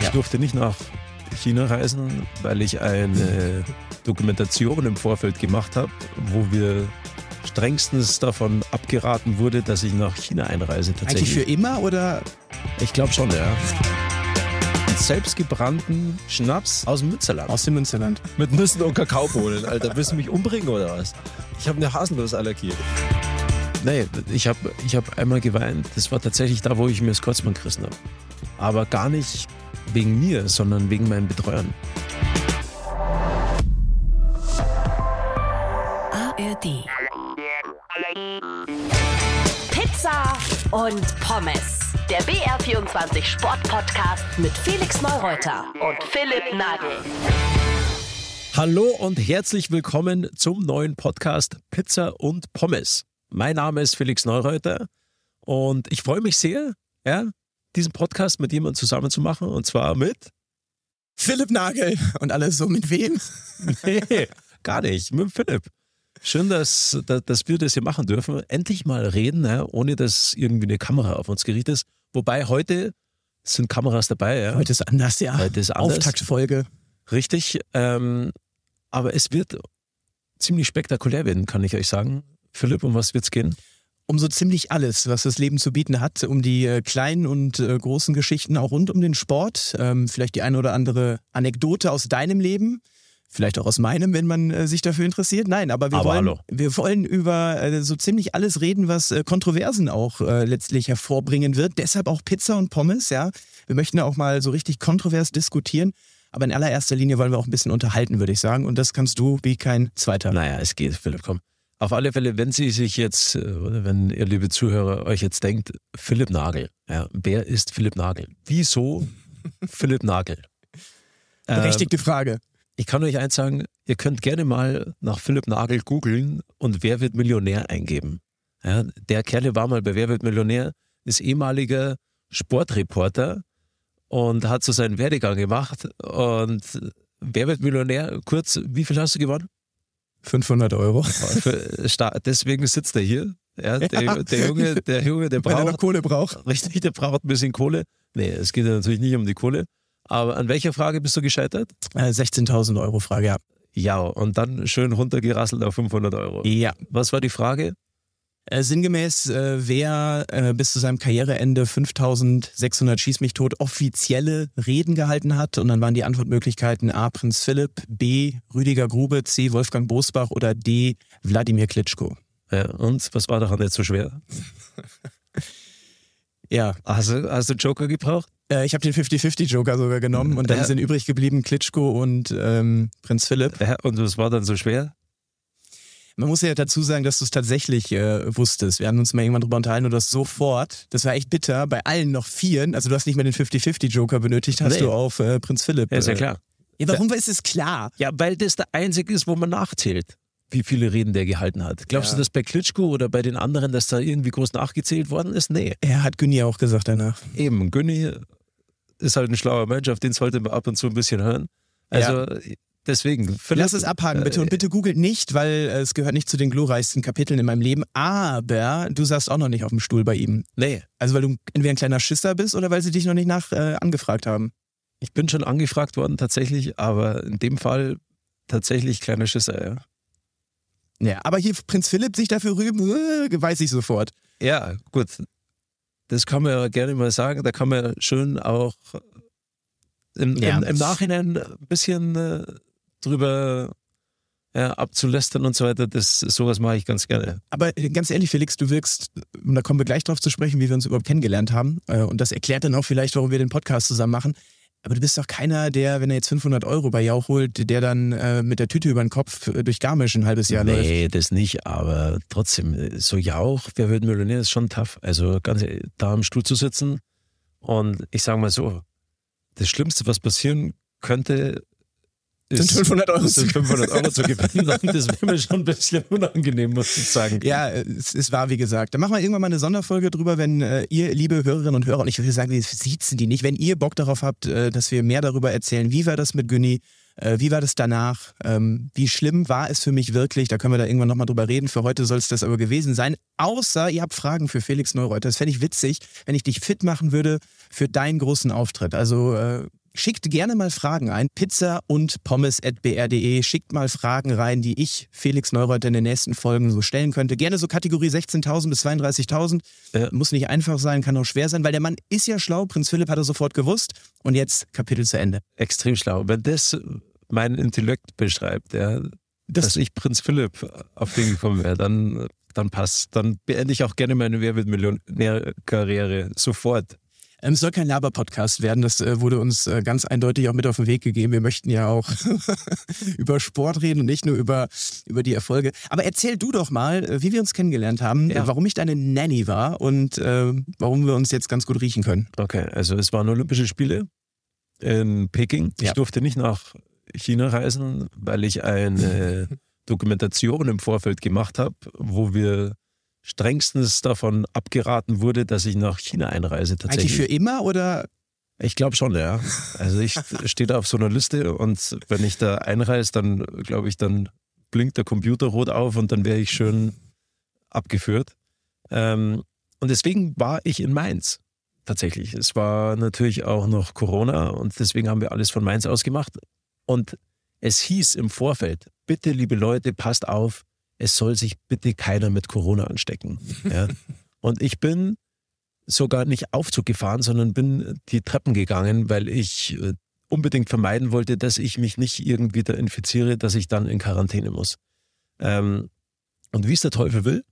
Ich durfte nicht nach China reisen, weil ich eine Dokumentation im Vorfeld gemacht habe, wo wir strengstens davon abgeraten wurde, dass ich nach China einreise. Tatsächlich. Eigentlich für immer oder? Ich glaube schon, ja. Selbstgebrannten Schnaps aus dem Münsterland. Aus dem Münsterland. Mit Nüssen und Kakaobohnen. Alter, willst du mich umbringen oder was? Ich habe eine Haselnussallergie. Nee, ich habe ich hab einmal geweint. Das war tatsächlich da, wo ich mir das Kreuzband gerissen habe. Aber gar nicht wegen mir, sondern wegen meinen Betreuern. ARD. Pizza und Pommes. Der BR24 Sportpodcast mit Felix Neureuter und Philipp Nagel. Hallo und herzlich willkommen zum neuen Podcast Pizza und Pommes. Mein Name ist Felix Neureuter und ich freue mich sehr, ja, diesen Podcast mit jemandem zusammen zu machen und zwar mit Philipp Nagel. Und alles so mit wem? Nee, gar nicht, mit Philipp. Schön, dass, dass, dass wir das hier machen dürfen. Endlich mal reden, ja, ohne dass irgendwie eine Kamera auf uns gerichtet ist. Wobei heute sind Kameras dabei. Ja. Heute ist anders, ja. Heute ist anders. Auftaktfolge. Richtig. Ähm, aber es wird ziemlich spektakulär werden, kann ich euch sagen. Philipp, um was wird's gehen? Um so ziemlich alles, was das Leben zu bieten hat, um die äh, kleinen und äh, großen Geschichten auch rund um den Sport. Ähm, vielleicht die eine oder andere Anekdote aus deinem Leben. Vielleicht auch aus meinem, wenn man äh, sich dafür interessiert. Nein, aber wir, Aber wollen, hallo. wir wollen über so ziemlich alles reden, was Kontroversen auch letztlich hervorbringen wird. Deshalb auch Pizza und Pommes, ja. Wir möchten auch mal so richtig kontrovers diskutieren. Aber in allererster Linie wollen wir auch ein bisschen unterhalten, würde ich sagen. Und das kannst du wie kein zweiter. Naja, es geht, Philipp, komm. Auf alle Fälle, wenn Sie sich jetzt, äh, oder wenn ihr liebe Zuhörer euch jetzt denkt, Philipp Nagel, ja, wer ist Philipp Nagel? Wieso Philipp Nagel? Ähm, Berechtigte Frage. ich kann euch eins sagen, ihr könnt gerne mal nach Philipp Nagel googeln und Wer wird Millionär eingeben. Ja, der Kerle war mal bei Wer wird Millionär, ist ehemaliger Sportreporter und hat so seinen Werdegang gemacht und Wer wird Millionär, kurz, wie viel hast du gewonnen? 500 Euro. Sta- Deswegen sitzt er hier. Ja, der, der Junge, der Junge, der Weil er noch braucht, Kohle braucht. richtig, der braucht ein bisschen Kohle. Nee, es geht ja natürlich nicht um die Kohle. Aber an welcher Frage bist du gescheitert? Äh, 16.000 Euro Frage, ja. Ja, und dann schön runtergerasselt auf 500 Euro. Ja. Was war die Frage? Äh, sinngemäß, äh, wer äh, bis zu seinem Karriereende 5600 Schieß mich tot offizielle Reden gehalten hat. Und dann waren die Antwortmöglichkeiten A. Prinz Philipp, B. Rüdiger Grube, C. Wolfgang Bosbach oder D. Wladimir Klitschko. Ja, und was war daran nicht so schwer? Ja, Hast du, hast du Joker gebraucht? äh, ich habe den 50-50-Joker sogar genommen und dann Ja. sind übrig geblieben Klitschko und ähm, Prinz Philipp. Ja, und was war dann so schwer? Man muss ja dazu sagen, dass du es tatsächlich äh, wusstest. Wir haben uns mal irgendwann drüber unterhalten und du hast sofort, das war echt bitter, bei allen noch Vieren, also du hast nicht mehr den 50-50-Joker benötigt, hast Nee. du auf äh, Prinz Philipp. Ja, ist ja äh, klar. Ja, warum ist es klar? Ja, weil das der einzige ist, wo man nachzählt, wie viele Reden der gehalten hat. Glaubst Ja. du, dass bei Klitschko oder bei den anderen, dass da irgendwie groß nachgezählt worden ist? Nee. Er hat Günni auch gesagt danach. Eben, Günni ist halt ein schlauer Mensch, auf den sollte man ab und zu ein bisschen hören. Also deswegen. Lass es abhaken, bitte. Und bitte googelt nicht, weil äh, es gehört nicht zu den glorreichsten Kapiteln in meinem Leben. Aber du saßt auch noch nicht auf dem Stuhl bei ihm. Nee, Also weil du entweder ein kleiner Schisser bist oder weil sie dich noch nicht nach äh, angefragt haben. ich bin schon angefragt worden tatsächlich, aber in dem Fall tatsächlich kleiner Schisser, ja. Ja, aber hier Prinz Philipp sich dafür rühmen, äh, weiß ich sofort. Ja, gut. Das kann man ja gerne mal sagen. Da kann man schön auch im, Ja. im, im Nachhinein ein bisschen äh, drüber ja, abzulästern und so weiter. Das, sowas mache ich ganz gerne. Aber ganz ehrlich, Felix, du wirkst, und da kommen wir gleich drauf zu sprechen, wie wir uns überhaupt kennengelernt haben. Äh, Und das erklärt dann auch vielleicht, warum wir den Podcast zusammen machen. Aber du bist doch keiner, der, wenn er jetzt 500 Euro bei Jauch holt, der dann äh, mit der Tüte über den Kopf äh, durch Garmisch ein halbes Jahr läuft. nee, das nicht, aber trotzdem, so Jauch, wer wird Millionär, ist schon tough. Also ganz ehrlich, da am Stuhl zu sitzen und ich sage mal so, das Schlimmste, was passieren könnte, Sind 500 Euro sind zu- 500 Euro zu gewinnen. Und das wäre mir schon ein bisschen unangenehm, muss ich sagen. Ja, es, es war wie gesagt. Da machen wir irgendwann mal eine Sonderfolge drüber, wenn äh, ihr, liebe Hörerinnen und Hörer, und ich würde sagen, wir siezen die nicht, wenn ihr Bock darauf habt, äh, dass wir mehr darüber erzählen, wie war das mit Günni Äh, wie war das danach? Ähm, wie schlimm war es für mich wirklich? Da können wir da irgendwann nochmal drüber reden. Für heute soll es das aber gewesen sein. Außer ihr habt Fragen für Felix Neureuter. Das fände ich witzig, wenn ich dich fit machen würde für deinen großen Auftritt. Also äh, Schickt gerne mal Fragen ein. Pizza und pommes.br.de. Schickt mal Fragen rein, die ich, Felix Neureuter, in den nächsten Folgen so stellen könnte. Gerne so Kategorie 16.000 bis 32.000. Ja. Muss nicht einfach sein, kann auch schwer sein, weil der Mann ist ja schlau. Prinz Philipp hat er sofort gewusst. Und jetzt Kapitel zu Ende. Extrem schlau. Wenn das mein Intellekt beschreibt, ja, das dass ich Prinz Philipp auf den gekommen wäre, dann, dann passt. Dann beende ich auch gerne meine Wer wird Millionär-Karriere sofort. Ähm, es soll kein Laber-Podcast werden, das äh, wurde uns äh, ganz eindeutig auch mit auf den Weg gegeben. Wir möchten ja auch über Sport reden und nicht nur über, über die Erfolge. Aber erzähl du doch mal, äh, wie wir uns kennengelernt haben, ja. warum ich deine Nanny war und äh, warum wir uns jetzt ganz gut riechen können. Okay, also es waren Olympische Spiele in Peking. Ich ja. durfte nicht nach China reisen, weil ich eine Dokumentation im Vorfeld gemacht habe, wo wir strengstens davon abgeraten wurde, dass ich nach China einreise. Tatsächlich. Eigentlich für immer oder? Ich glaube schon, ja. Also ich stehe da auf so einer Liste und wenn ich da einreise, dann glaube ich, dann blinkt der Computer rot auf und dann wäre ich schön abgeführt. Ähm, und deswegen war ich in Mainz tatsächlich. Es war natürlich auch noch Corona und deswegen haben wir alles von Mainz aus gemacht. Und es hieß im Vorfeld, bitte liebe Leute, passt auf, es soll sich bitte keiner mit Corona anstecken. Ja. Und ich bin sogar nicht Aufzug gefahren, sondern bin die Treppen gegangen, weil ich äh, unbedingt vermeiden wollte, dass ich mich nicht irgendwie da infiziere, dass ich dann in Quarantäne muss. Ähm, und wie es der Teufel will,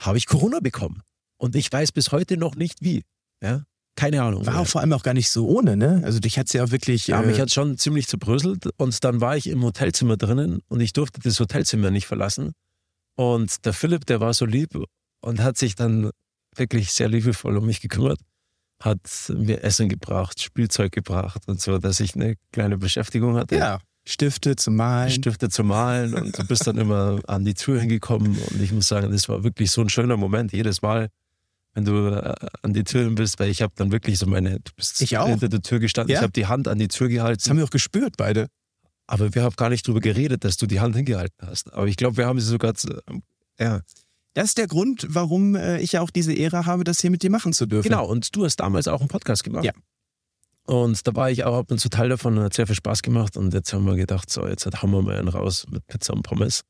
habe ich Corona bekommen. Und ich weiß bis heute noch nicht wie. Ja? Keine Ahnung. War auch vor allem auch gar nicht so ohne, ne? Also dich hat es ja wirklich. Ja, äh mich hat schon ziemlich zerbröselt. Und dann war ich im Hotelzimmer drinnen und ich durfte das Hotelzimmer nicht verlassen. Und der Philipp, der war so lieb und hat sich dann wirklich sehr liebevoll um mich gekümmert, hat mir Essen gebracht, Spielzeug gebracht und so, dass ich eine kleine Beschäftigung hatte. Ja. Stifte zu malen. Stifte zu malen und du bist dann immer an die Tür hingekommen und ich muss sagen, das war wirklich so ein schöner Moment. Jedes Mal, wenn du äh, an die Tür bist, weil ich habe dann wirklich so meine, du bist hinter der Tür gestanden, ja. ich habe die Hand an die Tür gehalten. Das haben wir auch gespürt beide. Aber wir haben gar nicht drüber geredet, dass du die Hand hingehalten hast. Aber ich glaube, wir haben sie sogar, ja. Das ist der Grund, warum äh, ich ja auch diese Ehre habe, das hier mit dir machen zu dürfen. Genau, und du hast damals auch einen Podcast gemacht. Ja. Und da war ich auch ab und zu Teil davon und hat sehr viel Spaß gemacht. Und jetzt haben wir gedacht, so, jetzt hauen wir mal einen raus mit Pizza und Pommes.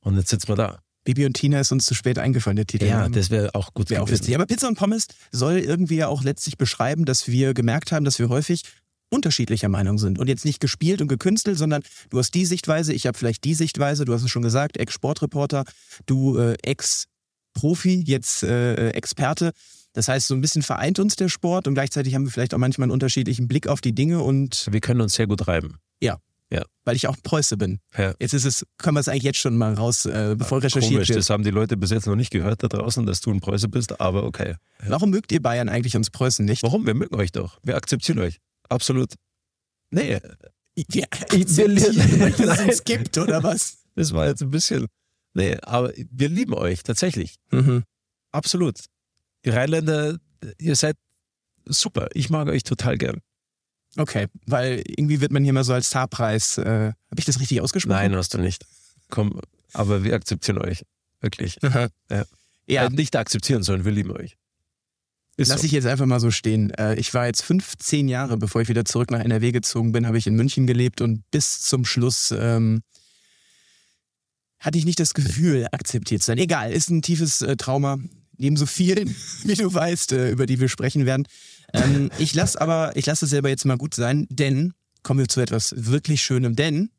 Und jetzt sitzen wir da. Bibi und Tina ist uns zu spät eingefallen, der Titel. Ja, das wäre auch gut wär gewesen. Auch Aber Pizza und Pommes soll irgendwie ja auch letztlich beschreiben, dass wir gemerkt haben, dass wir häufig unterschiedlicher Meinung sind und jetzt nicht gespielt und gekünstelt, sondern du hast die Sichtweise, ich habe vielleicht die Sichtweise, du hast es schon gesagt, Ex-Sportreporter, du äh, Ex-Profi, jetzt äh, Experte. Das heißt, so ein bisschen vereint uns der Sport und gleichzeitig haben wir vielleicht auch manchmal einen unterschiedlichen Blick auf die Dinge und wir können uns sehr gut reiben. Ja. Ja. Weil ich auch Preuße bin. Ja. Jetzt ist es, können wir es eigentlich jetzt schon mal raus, äh, bevor ja, recherchiert komisch, wird. Das haben die Leute bis jetzt noch nicht gehört da draußen, dass du ein Preuße bist, aber okay. Ja. Warum mögt ihr Bayern eigentlich uns Preußen nicht? Warum? Wir mögen euch doch. Wir akzeptieren euch. Absolut. Nee. Ja, dass es gibt, oder was? Das war jetzt ein bisschen. Nee, aber wir lieben euch tatsächlich. Mhm. Absolut. Ihr Rheinländer, ihr seid super. Ich mag euch total gern. Okay, weil irgendwie wird man hier mal so als Starpreis. Äh, Habe ich das richtig ausgesprochen? Nein, hast du nicht. Komm, aber wir akzeptieren euch. Wirklich. Ja. ja. Äh, nicht akzeptieren, sondern wir lieben euch. Ist Lass so. ich jetzt einfach mal so stehen. Äh, ich war jetzt 15 Jahre, bevor ich wieder zurück nach NRW gezogen bin, habe ich in München gelebt und bis zum Schluss ähm, hatte ich nicht das Gefühl, akzeptiert zu sein. Egal, ist ein tiefes äh, Trauma, neben so vielen, wie du weißt, äh, über die wir sprechen werden. Ähm, ich lasse aber, ich lasse es selber jetzt mal gut sein, denn kommen wir zu etwas wirklich Schönem, denn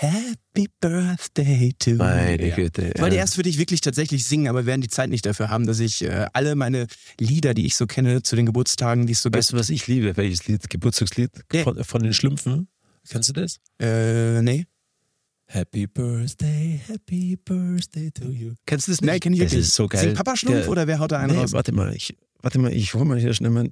Happy Birthday to Meine ja. Güte. Ich wollte erst für dich wirklich tatsächlich singen, aber wir werden die Zeit nicht dafür haben, dass ich äh, alle meine Lieder, die ich so kenne, zu den Geburtstagen, die es so Weißt du, was ich liebe? Welches Lied? Geburtstagslied? Nee. Von, von, den Schlümpfen? Kennst du das? Äh, nee. Happy Birthday, Happy Birthday to you. Kennst du das nicht? Nein, kenn ich das wirklich. ist so geil. Singt Papa Schlumpf Der, oder wer haut da einen nee, raus? Warte mal, ich, warte mal, ich hole mal hier schnell mal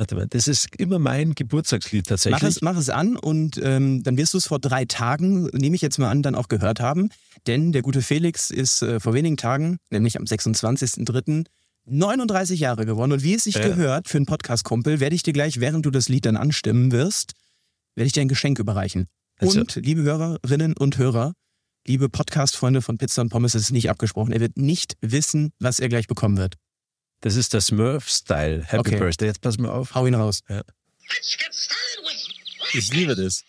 Warte mal, das ist immer mein Geburtstagslied tatsächlich. Mach es, mach es an und ähm, dann wirst du es vor drei Tagen, nehme ich jetzt mal an, dann auch gehört haben. Denn der gute Felix ist äh, vor wenigen Tagen, nämlich am 26.03., 39 Jahre geworden. Und wie es sich ja. gehört für einen Podcast-Kumpel, werde ich dir gleich, während du das Lied dann anstimmen wirst, werde ich dir ein Geschenk überreichen. Also- Und, liebe Hörerinnen und Hörer, liebe Podcast-Freunde von Pizza und Pommes, es ist nicht abgesprochen. Er wird nicht wissen, was er gleich bekommen wird. Das ist der Smurf-Style. Happy Okay. Birthday. Jetzt pass mal auf. Hau ihn raus. With Ich liebe das.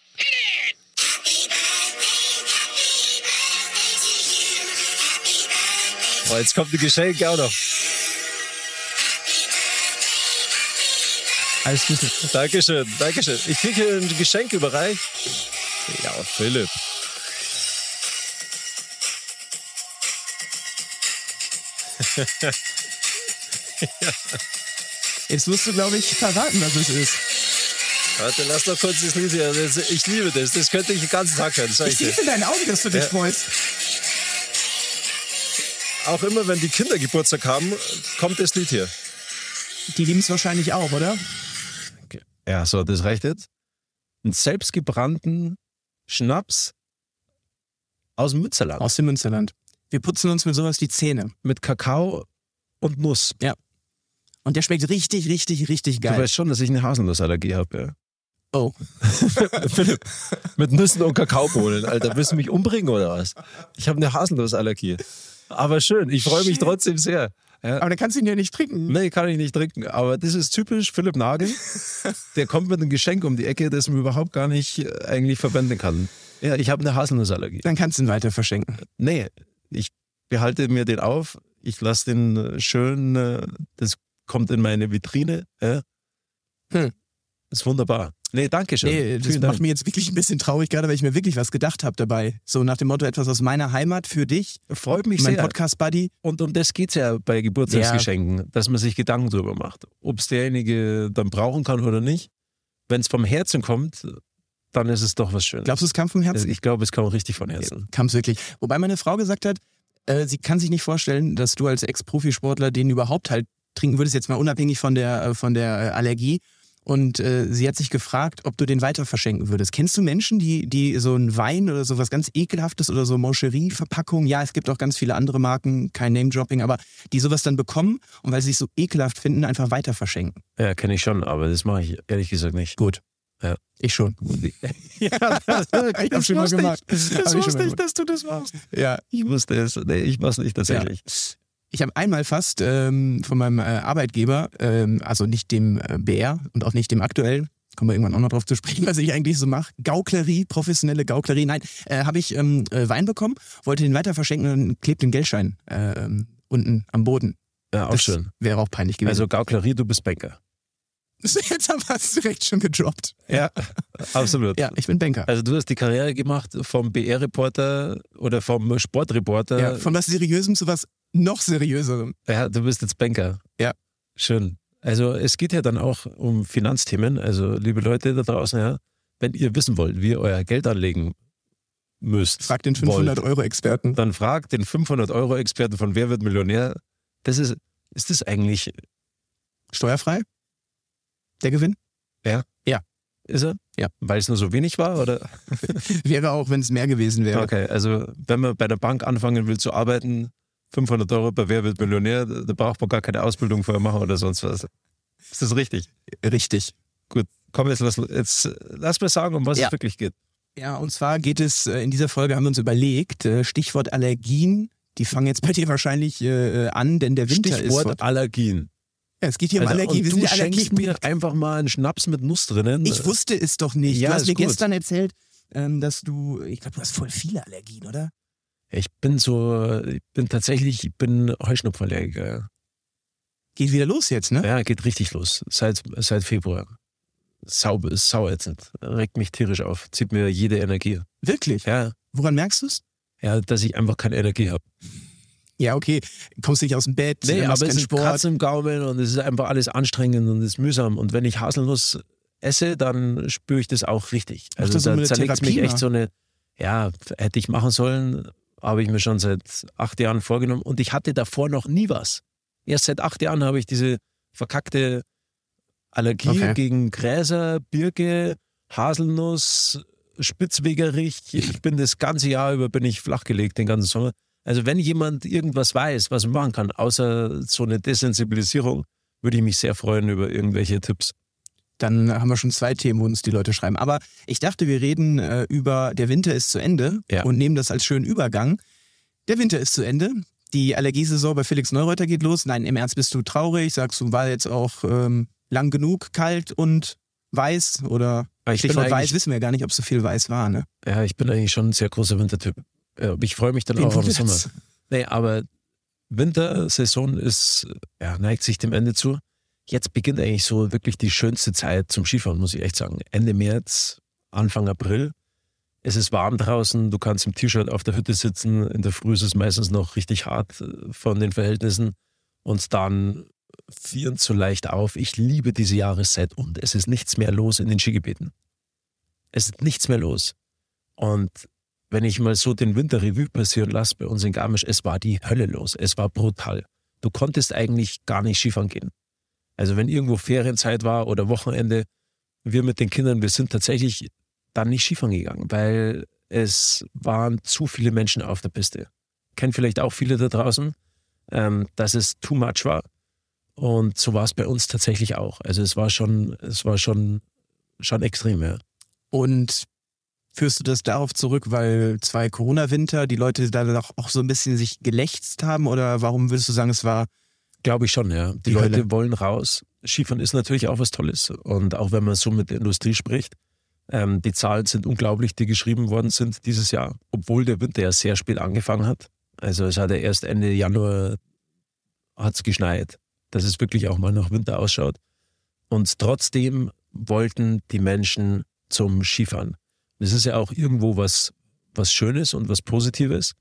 Oh, jetzt kommt die Geschenke auch noch. Alles Gute. Dankeschön, Dankeschön. Ich kriege hier ein Geschenk überreicht. Ja, Philipp. Jetzt musst du, glaube ich, verraten, was es ist. Warte, lass doch kurz das Lied hier. Ich liebe das. Das könnte ich den ganzen Tag hören. Ich sehe in deinen Augen, dass du dich Ja. freust. Auch immer, wenn die Kinder Geburtstag haben, kommt das Lied hier. Die lieben es wahrscheinlich auch, oder? Ja, so, das reicht jetzt. Einen selbstgebrannten Schnaps aus dem Münsterland. Aus dem Münsterland. Wir putzen uns mit sowas die Zähne. Mit Kakao und Nuss. Und der schmeckt richtig, richtig, richtig Du geil. weißt schon, dass ich eine Haselnussallergie habe, ja. Oh. Philipp, mit Nüssen und Kakaobohnen, Alter. Willst du mich umbringen oder was? Ich habe eine Haselnussallergie. Aber schön, ich freue mich trotzdem sehr. Ja. Aber dann kannst du ihn ja nicht trinken. Nee, kann ich nicht trinken. Aber das ist typisch Philipp Nagel. Der kommt mit einem Geschenk um die Ecke, das man überhaupt gar nicht äh, eigentlich verwenden kann. Ja, ich habe eine Haselnussallergie. Dann kannst du ihn weiter verschenken. Nee, ich behalte mir den auf. Ich lasse den äh, schön, äh, das kommt in meine Vitrine. Ja. Hm. Ist wunderbar. Nee, danke schön. Nee, das Vielen macht Dank. mich jetzt wirklich ein bisschen traurig, gerade weil ich mir wirklich was gedacht habe dabei. So nach dem Motto, etwas aus meiner Heimat für dich, Freut mich mein sehr. Podcast-Buddy. Und um das geht's ja bei Geburtstagsgeschenken, dass man sich Gedanken drüber macht. Ob es derjenige dann brauchen kann oder nicht. Wenn es vom Herzen kommt, dann ist es doch was Schönes. Glaubst du, es kam vom Herzen? ich glaube, es kam richtig von Herzen. Kam es wirklich. Wobei meine Frau gesagt hat, äh, sie kann sich nicht vorstellen, dass du als Ex-Profisportler den überhaupt halt trinken würdest, jetzt mal unabhängig von der, äh, von der äh, Allergie. Und äh, sie hat sich gefragt, ob du den weiter verschenken würdest. Kennst du Menschen, die, die so einen Wein oder so was ganz Ekelhaftes oder so Moncherie-Verpackungen, ja, es gibt auch ganz viele andere Marken, kein Name-Dropping, aber die sowas dann bekommen und weil sie es so ekelhaft finden, einfach weiter verschenken. Ja, kenne ich schon, aber das mache ich ehrlich gesagt nicht. Gut. Ja. Ich schon. ja, das, Ich hab schon mal gemacht. Das schon wusste ich, dass du das machst. Ja, Ich wusste es. Nee, ich mach's nicht tatsächlich. Ich habe einmal fast ähm, von meinem äh, Arbeitgeber, ähm, also nicht dem äh, BR und auch nicht dem aktuellen, kommen wir irgendwann auch noch drauf zu sprechen, was ich eigentlich so mache, Gauklerie, professionelle Gauklerie, nein, äh, habe ich ähm, äh, Wein bekommen, wollte den weiter verschenken und klebt den Geldschein äh, ähm, unten am Boden. Ja, auch das schön. Wäre auch peinlich gewesen. Also Gauklerie, du bist Banker. Jetzt haben wir es direkt schon gedroppt. Ja, absolut. Ja, ich bin Banker. Also du hast die Karriere gemacht vom BR-Reporter oder vom Sportreporter. ja, von was Seriösem zu was noch Seriöserem. Ja, du bist jetzt Banker. Ja. Schön. Also es geht ja dann auch um Finanzthemen. Also liebe Leute da draußen, ja, wenn ihr wissen wollt, wie ihr euer Geld anlegen müsst, Frag den wollt, 500-Euro-Experten. dann fragt den 500-Euro-Experten von Wer wird Millionär. Das ist, ist das eigentlich, Steuerfrei? Der Gewinn? ist er? Ja. Weil es nur so wenig war? Oder? Wäre auch, wenn es mehr gewesen wäre. Okay, also wenn man bei der Bank anfangen will zu arbeiten, 500 Euro bei Wer wird Millionär, da braucht man gar keine Ausbildung vorher machen oder sonst was. Ist das richtig? Richtig. Gut, komm, jetzt lass, jetzt lass mir sagen, um was Ja. es wirklich geht. Ja, und zwar geht es, äh, in dieser Folge haben wir uns überlegt, äh, Stichwort Allergien, die fangen jetzt bei dir wahrscheinlich äh, an, denn der Winter ist... Stichwort Allergien. Ja, es geht hier um Alter, Allergien. und Wir du sind ja schenkst Allergie. mir einfach mal einen Schnaps mit Nuss drinnen. Ich wusste es doch nicht. Ja, du hast mir gut. gestern erzählt, ähm, dass du, ich glaube, du hast voll viele Allergien, oder? Ich bin so, ich bin tatsächlich, ich bin Heuschnupfenallergiker. ja. Geht wieder los jetzt, ne? Ja, geht richtig los. Seit, seit Februar. Sau, ist sauätzend. Regt mich tierisch auf. Zieht mir jede Energie. Wirklich? Ja, Woran merkst du es? ja, dass ich einfach keine Energie habe. Ja, okay. Kommst nicht aus dem Bett, Nee, aber es ist Sport. Katze im Gaumen und es ist einfach alles anstrengend und es ist mühsam. Und wenn ich Haselnuss esse, dann spüre ich das auch richtig. Also das doch da der zerlegt mich echt so eine, ja, hätte ich machen sollen, habe ich mir schon seit acht Jahren vorgenommen. Und ich hatte davor noch nie was. Erst seit acht Jahren habe ich diese verkackte Allergie Okay. gegen Gräser, Birke, Haselnuss, Spitzwegerich. Ich bin das ganze Jahr über bin ich flachgelegt, den ganzen Sommer. Also wenn jemand irgendwas weiß, was man machen kann, außer so eine Desensibilisierung, würde ich mich sehr freuen über irgendwelche Tipps. Dann haben wir schon zwei Themen, wo uns die Leute schreiben. Aber ich dachte, wir reden äh, über der Winter ist zu Ende Ja. und nehmen das als schönen Übergang. Der Winter ist zu Ende. Die Allergiesaison bei Felix Neureuter geht los. Nein, im Ernst bist du traurig. Sagst du, war jetzt auch ähm, lang genug kalt und weiß? Oder ich bin Stichwort weiß wissen wir gar nicht, ob so viel weiß war. Ne? Ja, ich bin eigentlich schon ein sehr großer Wintertyp. Ich freue mich dann Wen auch auf den? Sommer. Nee, aber Wintersaison ist, ja, neigt sich dem Ende zu. Jetzt beginnt eigentlich so wirklich die schönste Zeit zum Skifahren, muss ich echt sagen. Ende März, Anfang April. Es ist warm draußen, du kannst im T-Shirt auf der Hütte sitzen. In der Früh ist es meistens noch richtig hart äh, von den Verhältnissen. Und dann frieren so leicht auf. Ich liebe diese Jahreszeit und es ist nichts mehr los in den Skigebieten. Es ist nichts mehr los. Und wenn ich mal so den Winter Revue passieren lasse bei uns in Garmisch, es war die Hölle los. Es war brutal. Du konntest eigentlich gar nicht Skifahren gehen. Also wenn irgendwo Ferienzeit war oder Wochenende, wir mit den Kindern, wir sind tatsächlich dann nicht Skifahren gegangen, weil es waren zu viele Menschen auf der Piste. Kennen vielleicht auch viele da draußen, ähm, dass es too much war. Und so war es bei uns tatsächlich auch. Also es war schon, es war schon, schon extrem, ja. Und führst du das darauf zurück, weil zwei Corona-Winter die Leute da doch auch so ein bisschen sich gelächzt haben? Oder warum würdest du sagen, es war Glaube ich schon, ja. Die, Die Leute Hölle. wollen raus. Skifahren ist natürlich auch was Tolles. Und auch wenn man so mit der Industrie spricht, ähm, die Zahlen sind unglaublich, die geschrieben worden sind dieses Jahr, obwohl der Winter ja sehr spät angefangen hat. Also es hat ja erst Ende Januar hat's geschneit, dass es wirklich auch mal nach Winter ausschaut. Und trotzdem wollten die Menschen zum Skifahren. Das ist ja auch irgendwo was, was Schönes und was Positives.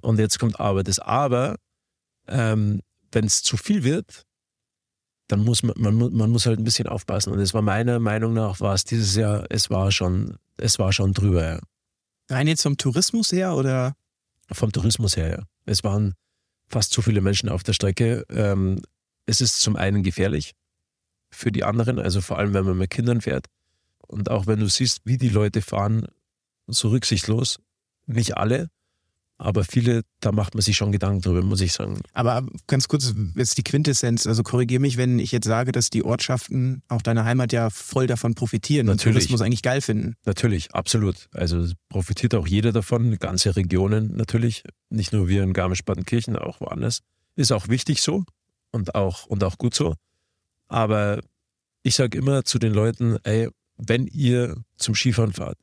Und jetzt kommt aber. Das Aber ähm, wenn es zu viel wird, dann muss man, man, man muss halt ein bisschen aufpassen. Und es war meiner Meinung nach, war es dieses Jahr, es war schon, es war schon drüber, ja. rein jetzt vom Tourismus her oder? Vom Tourismus her, ja. Es waren fast zu viele Menschen auf der Strecke. Ähm, es ist zum einen gefährlich für die anderen, also vor allem, wenn man mit Kindern fährt. Und auch wenn du siehst, wie die Leute fahren, so rücksichtslos. Nicht alle, aber viele, da macht man sich schon Gedanken drüber, muss ich sagen. Aber ganz kurz, jetzt die Quintessenz, also korrigier mich, wenn ich jetzt sage, dass die Ortschaften, auch deine Heimat ja voll davon profitieren und Natürlich. Tourismus eigentlich geil finden. Natürlich, absolut. Also profitiert auch jeder davon, ganze Regionen natürlich, nicht nur wir in Garmisch-Partenkirchen, auch woanders. Ist auch wichtig so und auch, und auch gut so. Aber ich sage immer zu den Leuten, ey, wenn ihr zum Skifahren fahrt,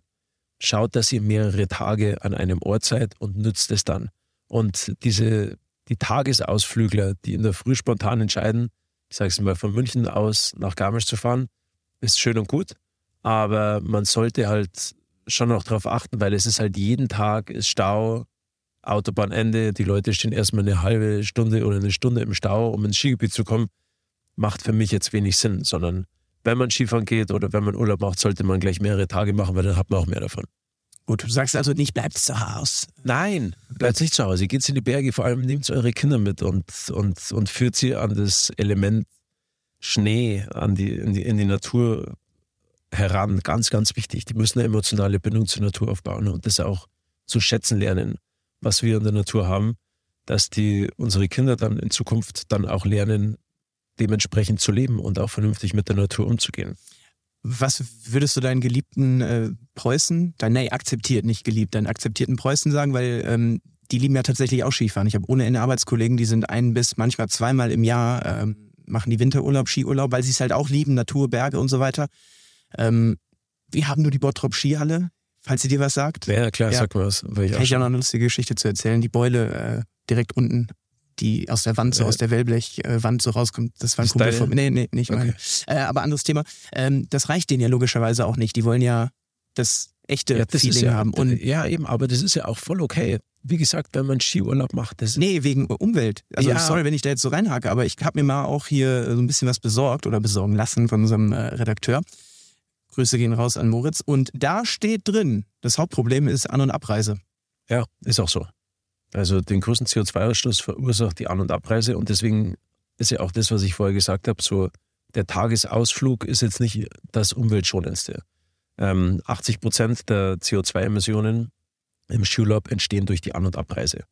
schaut, dass ihr mehrere Tage an einem Ort seid und nützt es dann. Und diese, die Tagesausflügler, die in der Früh spontan entscheiden, ich sage es mal, von München aus nach Garmisch zu fahren, ist schön und gut. Aber man sollte halt schon noch darauf achten, weil es ist halt jeden Tag ist Stau, Autobahnende, die Leute stehen erstmal eine halbe Stunde oder eine Stunde im Stau, um ins Skigebiet zu kommen, macht für mich jetzt wenig Sinn, sondern wenn man Skifahren geht oder wenn man Urlaub macht, sollte man gleich mehrere Tage machen, weil dann hat man auch mehr davon. Gut, du sagst also nicht, bleibt zu Hause. Nein, bleibt nicht zu Hause. Geht in die Berge, vor allem nehmt eure Kinder mit und, und, und führt sie an das Element Schnee, an die, in, die, in die Natur heran. Ganz, ganz wichtig. Die müssen eine emotionale Bindung zur Natur aufbauen und das auch zu schätzen lernen, was wir in der Natur haben, dass die unsere Kinder dann in Zukunft dann auch lernen, dementsprechend zu leben und auch vernünftig mit der Natur umzugehen. Was würdest du deinen geliebten äh, Preußen, dein, nee, akzeptiert, nicht geliebt, deinen akzeptierten Preußen sagen, weil ähm, die lieben ja tatsächlich auch Skifahren. Ich habe ohne Ende Arbeitskollegen, die sind ein bis manchmal zweimal im Jahr, ähm, machen die Winterurlaub, Skiurlaub, weil sie es halt auch lieben, Natur, Berge und so weiter. Ähm, wir haben nur die Bottrop Skihalle, falls sie dir was sagt. Ja, klar, Ja. sag mal was. Ich Kann auch ich ja schon, noch eine lustige Geschichte zu erzählen. Die Beule äh, direkt unten, die aus der Wand, so Äh, aus der Wellblechwand so rauskommt. Das war ein Kumpel von. Nee, nee, nicht Okay. meine. Äh, aber anderes Thema. Ähm, das reicht denen ja logischerweise auch nicht. Die wollen ja das echte ja, das Feeling ja, haben. Und ja, eben, aber das ist ja auch voll okay. Wie gesagt, wenn man Skiurlaub macht, das nee, wegen Umwelt. Also Ja. sorry, wenn ich da jetzt so reinhake, aber ich habe mir mal auch hier so ein bisschen was besorgt oder besorgen lassen von unserem äh, Redakteur. Grüße gehen raus an Moritz. Und da steht drin, das Hauptproblem ist An- und Abreise. Ja, ist auch so. Also den größten CO2-Ausstoß verursacht die An- und Abreise und deswegen ist ja auch das, was ich vorher gesagt habe, so der Tagesausflug ist jetzt nicht das umweltschonendste. Ähm, 80 Prozent der CO2-Emissionen im Skiurlaub entstehen durch die An- und Abreise.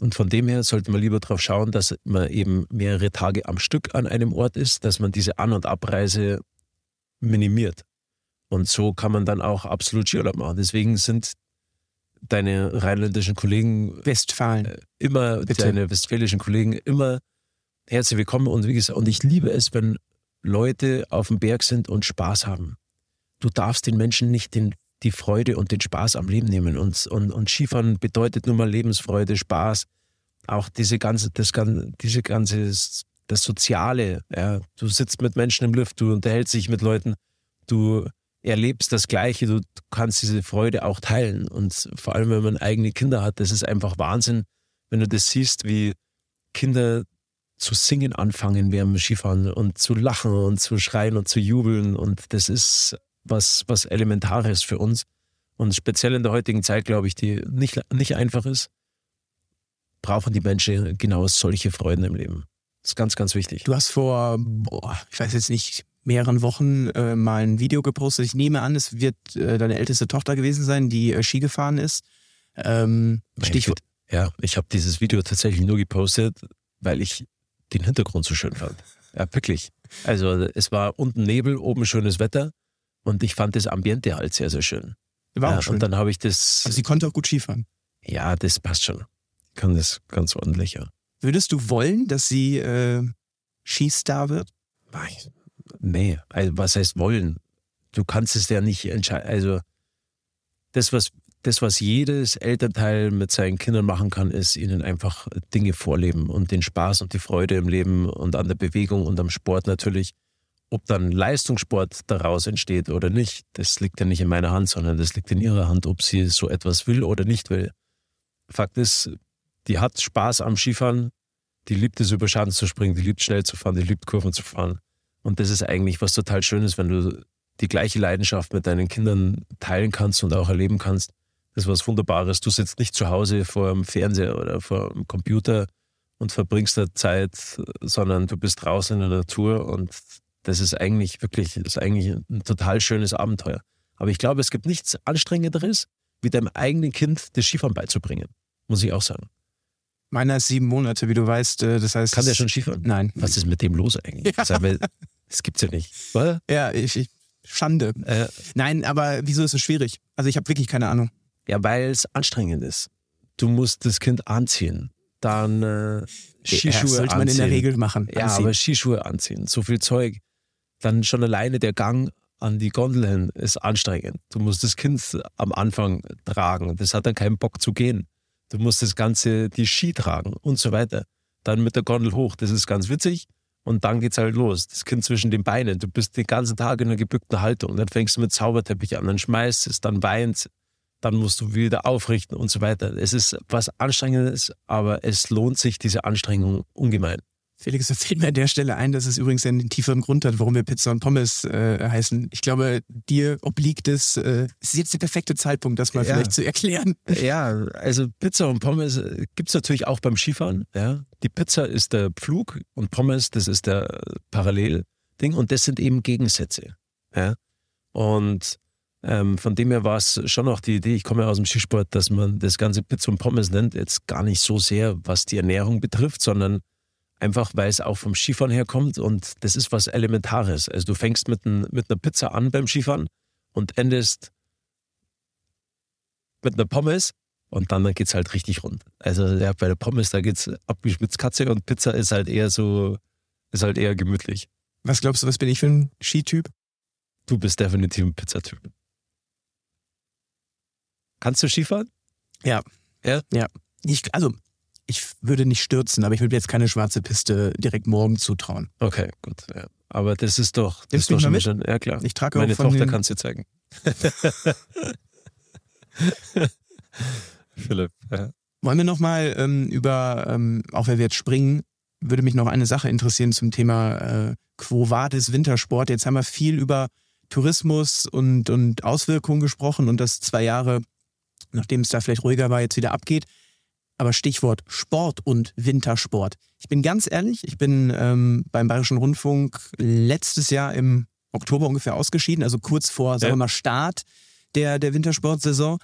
Und von dem her sollte man lieber darauf schauen, dass man eben mehrere Tage am Stück an einem Ort ist, dass man diese An- und Abreise minimiert. Und so kann man dann auch absolut Skiurlaub machen. Deswegen sind deine rheinländischen Kollegen Westfalen. äh, immer, Bitte. deine westfälischen Kollegen immer herzlich willkommen. Und wie gesagt, und ich liebe es, wenn Leute auf dem Berg sind und Spaß haben. Du darfst den Menschen nicht den, die Freude und den Spaß am Leben nehmen. Und, und, und Skifahren bedeutet nun mal Lebensfreude, Spaß, auch diese ganze, das, diese ganze, das Soziale. Ja. Du sitzt mit Menschen im Lift, du unterhältst dich mit Leuten, du erlebst das Gleiche, du kannst diese Freude auch teilen. Und vor allem, wenn man eigene Kinder hat, das ist einfach Wahnsinn, wenn du das siehst, wie Kinder zu singen anfangen während dem Skifahren und zu lachen und zu schreien und zu jubeln. Und das ist was, was Elementares für uns. Und speziell in der heutigen Zeit, glaube ich, die nicht, nicht einfach ist, brauchen die Menschen genau solche Freuden im Leben. Das ist ganz, ganz wichtig. Du hast vor, boah, ich weiß jetzt nicht, mehreren Wochen äh, mal ein Video gepostet. Ich nehme an, es wird äh, deine älteste Tochter gewesen sein, die äh, Ski gefahren ist. Ähm, Stichwort. Ja, ich habe dieses Video tatsächlich nur gepostet, weil ich den Hintergrund so schön fand. Ja, wirklich. Also es war unten Nebel, oben schönes Wetter und ich fand das Ambiente halt sehr, sehr schön. War ja, auch schön. Und dann habe ich das, also sie konnte auch gut Skifahren. ja, das passt schon. Ich kann das ganz ordentlich, ja. Würdest du wollen, dass sie äh, Skistar wird? Nee, also was heißt wollen? Du kannst es ja nicht entscheiden. Also das was, das, was jedes Elternteil mit seinen Kindern machen kann, ist ihnen einfach Dinge vorleben und den Spaß und die Freude im Leben und an der Bewegung und am Sport natürlich. Ob dann Leistungssport daraus entsteht oder nicht, das liegt ja nicht in meiner Hand, sondern das liegt in ihrer Hand, ob sie so etwas will oder nicht will. Fakt ist, die hat Spaß am Skifahren, die liebt es, über Schaden zu springen, die liebt schnell zu fahren, die liebt Kurven zu fahren. Und das ist eigentlich was total Schönes, wenn du die gleiche Leidenschaft mit deinen Kindern teilen kannst und auch erleben kannst. Das ist was Wunderbares. Du sitzt nicht zu Hause vor dem Fernseher oder vor dem Computer und verbringst da Zeit, sondern du bist draußen in der Natur und das ist eigentlich wirklich, ist eigentlich ein total schönes Abenteuer. Aber ich glaube, es gibt nichts Anstrengenderes, wie deinem eigenen Kind das Skifahren beizubringen. Muss ich auch sagen. Meiner ist sieben Monate, wie du weißt. Äh, das heißt, Kann der schon Skifahren? Nein. Was ist mit dem los eigentlich? Sag mal, Das gibt's ja nicht. Oder? Ja, ich, ich Schande. Äh, Nein, aber wieso ist es schwierig? Also ich habe wirklich keine Ahnung. ja, weil es anstrengend ist. Du musst das Kind anziehen. Dann äh, Skischuhe das sollte man in der Regel machen. Ja, Anziehen. aber Skischuhe anziehen, so viel Zeug. Dann schon alleine der Gang an die Gondel hin ist anstrengend. Du musst das Kind am Anfang tragen. Das hat dann keinen Bock zu gehen. Du musst das Ganze, die Ski tragen und so weiter. Dann mit der Gondel hoch. Das ist ganz witzig. Und dann geht's halt los. Das Kind zwischen den Beinen. Du bist den ganzen Tag in einer gebückten Haltung. Dann fängst du mit Zauberteppich an, dann schmeißt es, dann weint, dann musst du wieder aufrichten und so weiter. Es ist was Anstrengendes, aber es lohnt sich, diese Anstrengung ungemein. Felix, da fällt mir an der Stelle ein, dass es übrigens einen tieferen Grund hat, warum wir Pizza und Pommes äh, heißen. Ich glaube, dir obliegt es, äh, es ist jetzt der perfekte Zeitpunkt, das mal Ja. vielleicht zu erklären. Ja, also Pizza und Pommes äh, gibt's natürlich auch beim Skifahren. Ja. Die Pizza ist der Pflug und Pommes, das ist der äh, Parallelding und das sind eben Gegensätze. Ja. Und ähm, von dem her war es schon auch die Idee, ich komme ja aus dem Skisport, dass man das ganze Pizza und Pommes nennt, jetzt gar nicht so sehr, was die Ernährung betrifft, sondern einfach, weil es auch vom Skifahren herkommt und das ist was Elementares. Also du fängst mit, ein, mit einer Pizza an beim Skifahren und endest mit einer Pommes und dann geht's halt richtig rund. Also ja, bei der Pommes, da geht's ab wie Schmitzkatze und Pizza ist halt eher so, ist halt eher gemütlich. Was glaubst du, was bin ich für ein Skityp? Du bist definitiv ein Pizzatyp. Kannst du Skifahren? Ja. Ja? Ja. Ich, also, ich würde nicht stürzen, aber ich würde mir jetzt keine schwarze Piste direkt morgen zutrauen. Okay, gut. Ja. Aber das ist doch, das ist doch schon, mal schon, ja klar. Ich trage Meine auch Tochter den, kannst du zeigen. Philipp, ja. Wollen wir nochmal ähm, über, ähm, auch wenn wir jetzt springen, würde mich noch eine Sache interessieren zum Thema äh, Quo Vadis Wintersport. Jetzt haben wir viel über Tourismus und, und Auswirkungen gesprochen und das zwei Jahre, nachdem es da vielleicht ruhiger war, jetzt wieder abgeht. Aber Stichwort Sport und Wintersport. Ich bin ganz ehrlich, ich bin ähm, beim Bayerischen Rundfunk letztes Jahr im Oktober ungefähr ausgeschieden, also kurz vor, sagen wir mal, Start der, der Wintersportsaison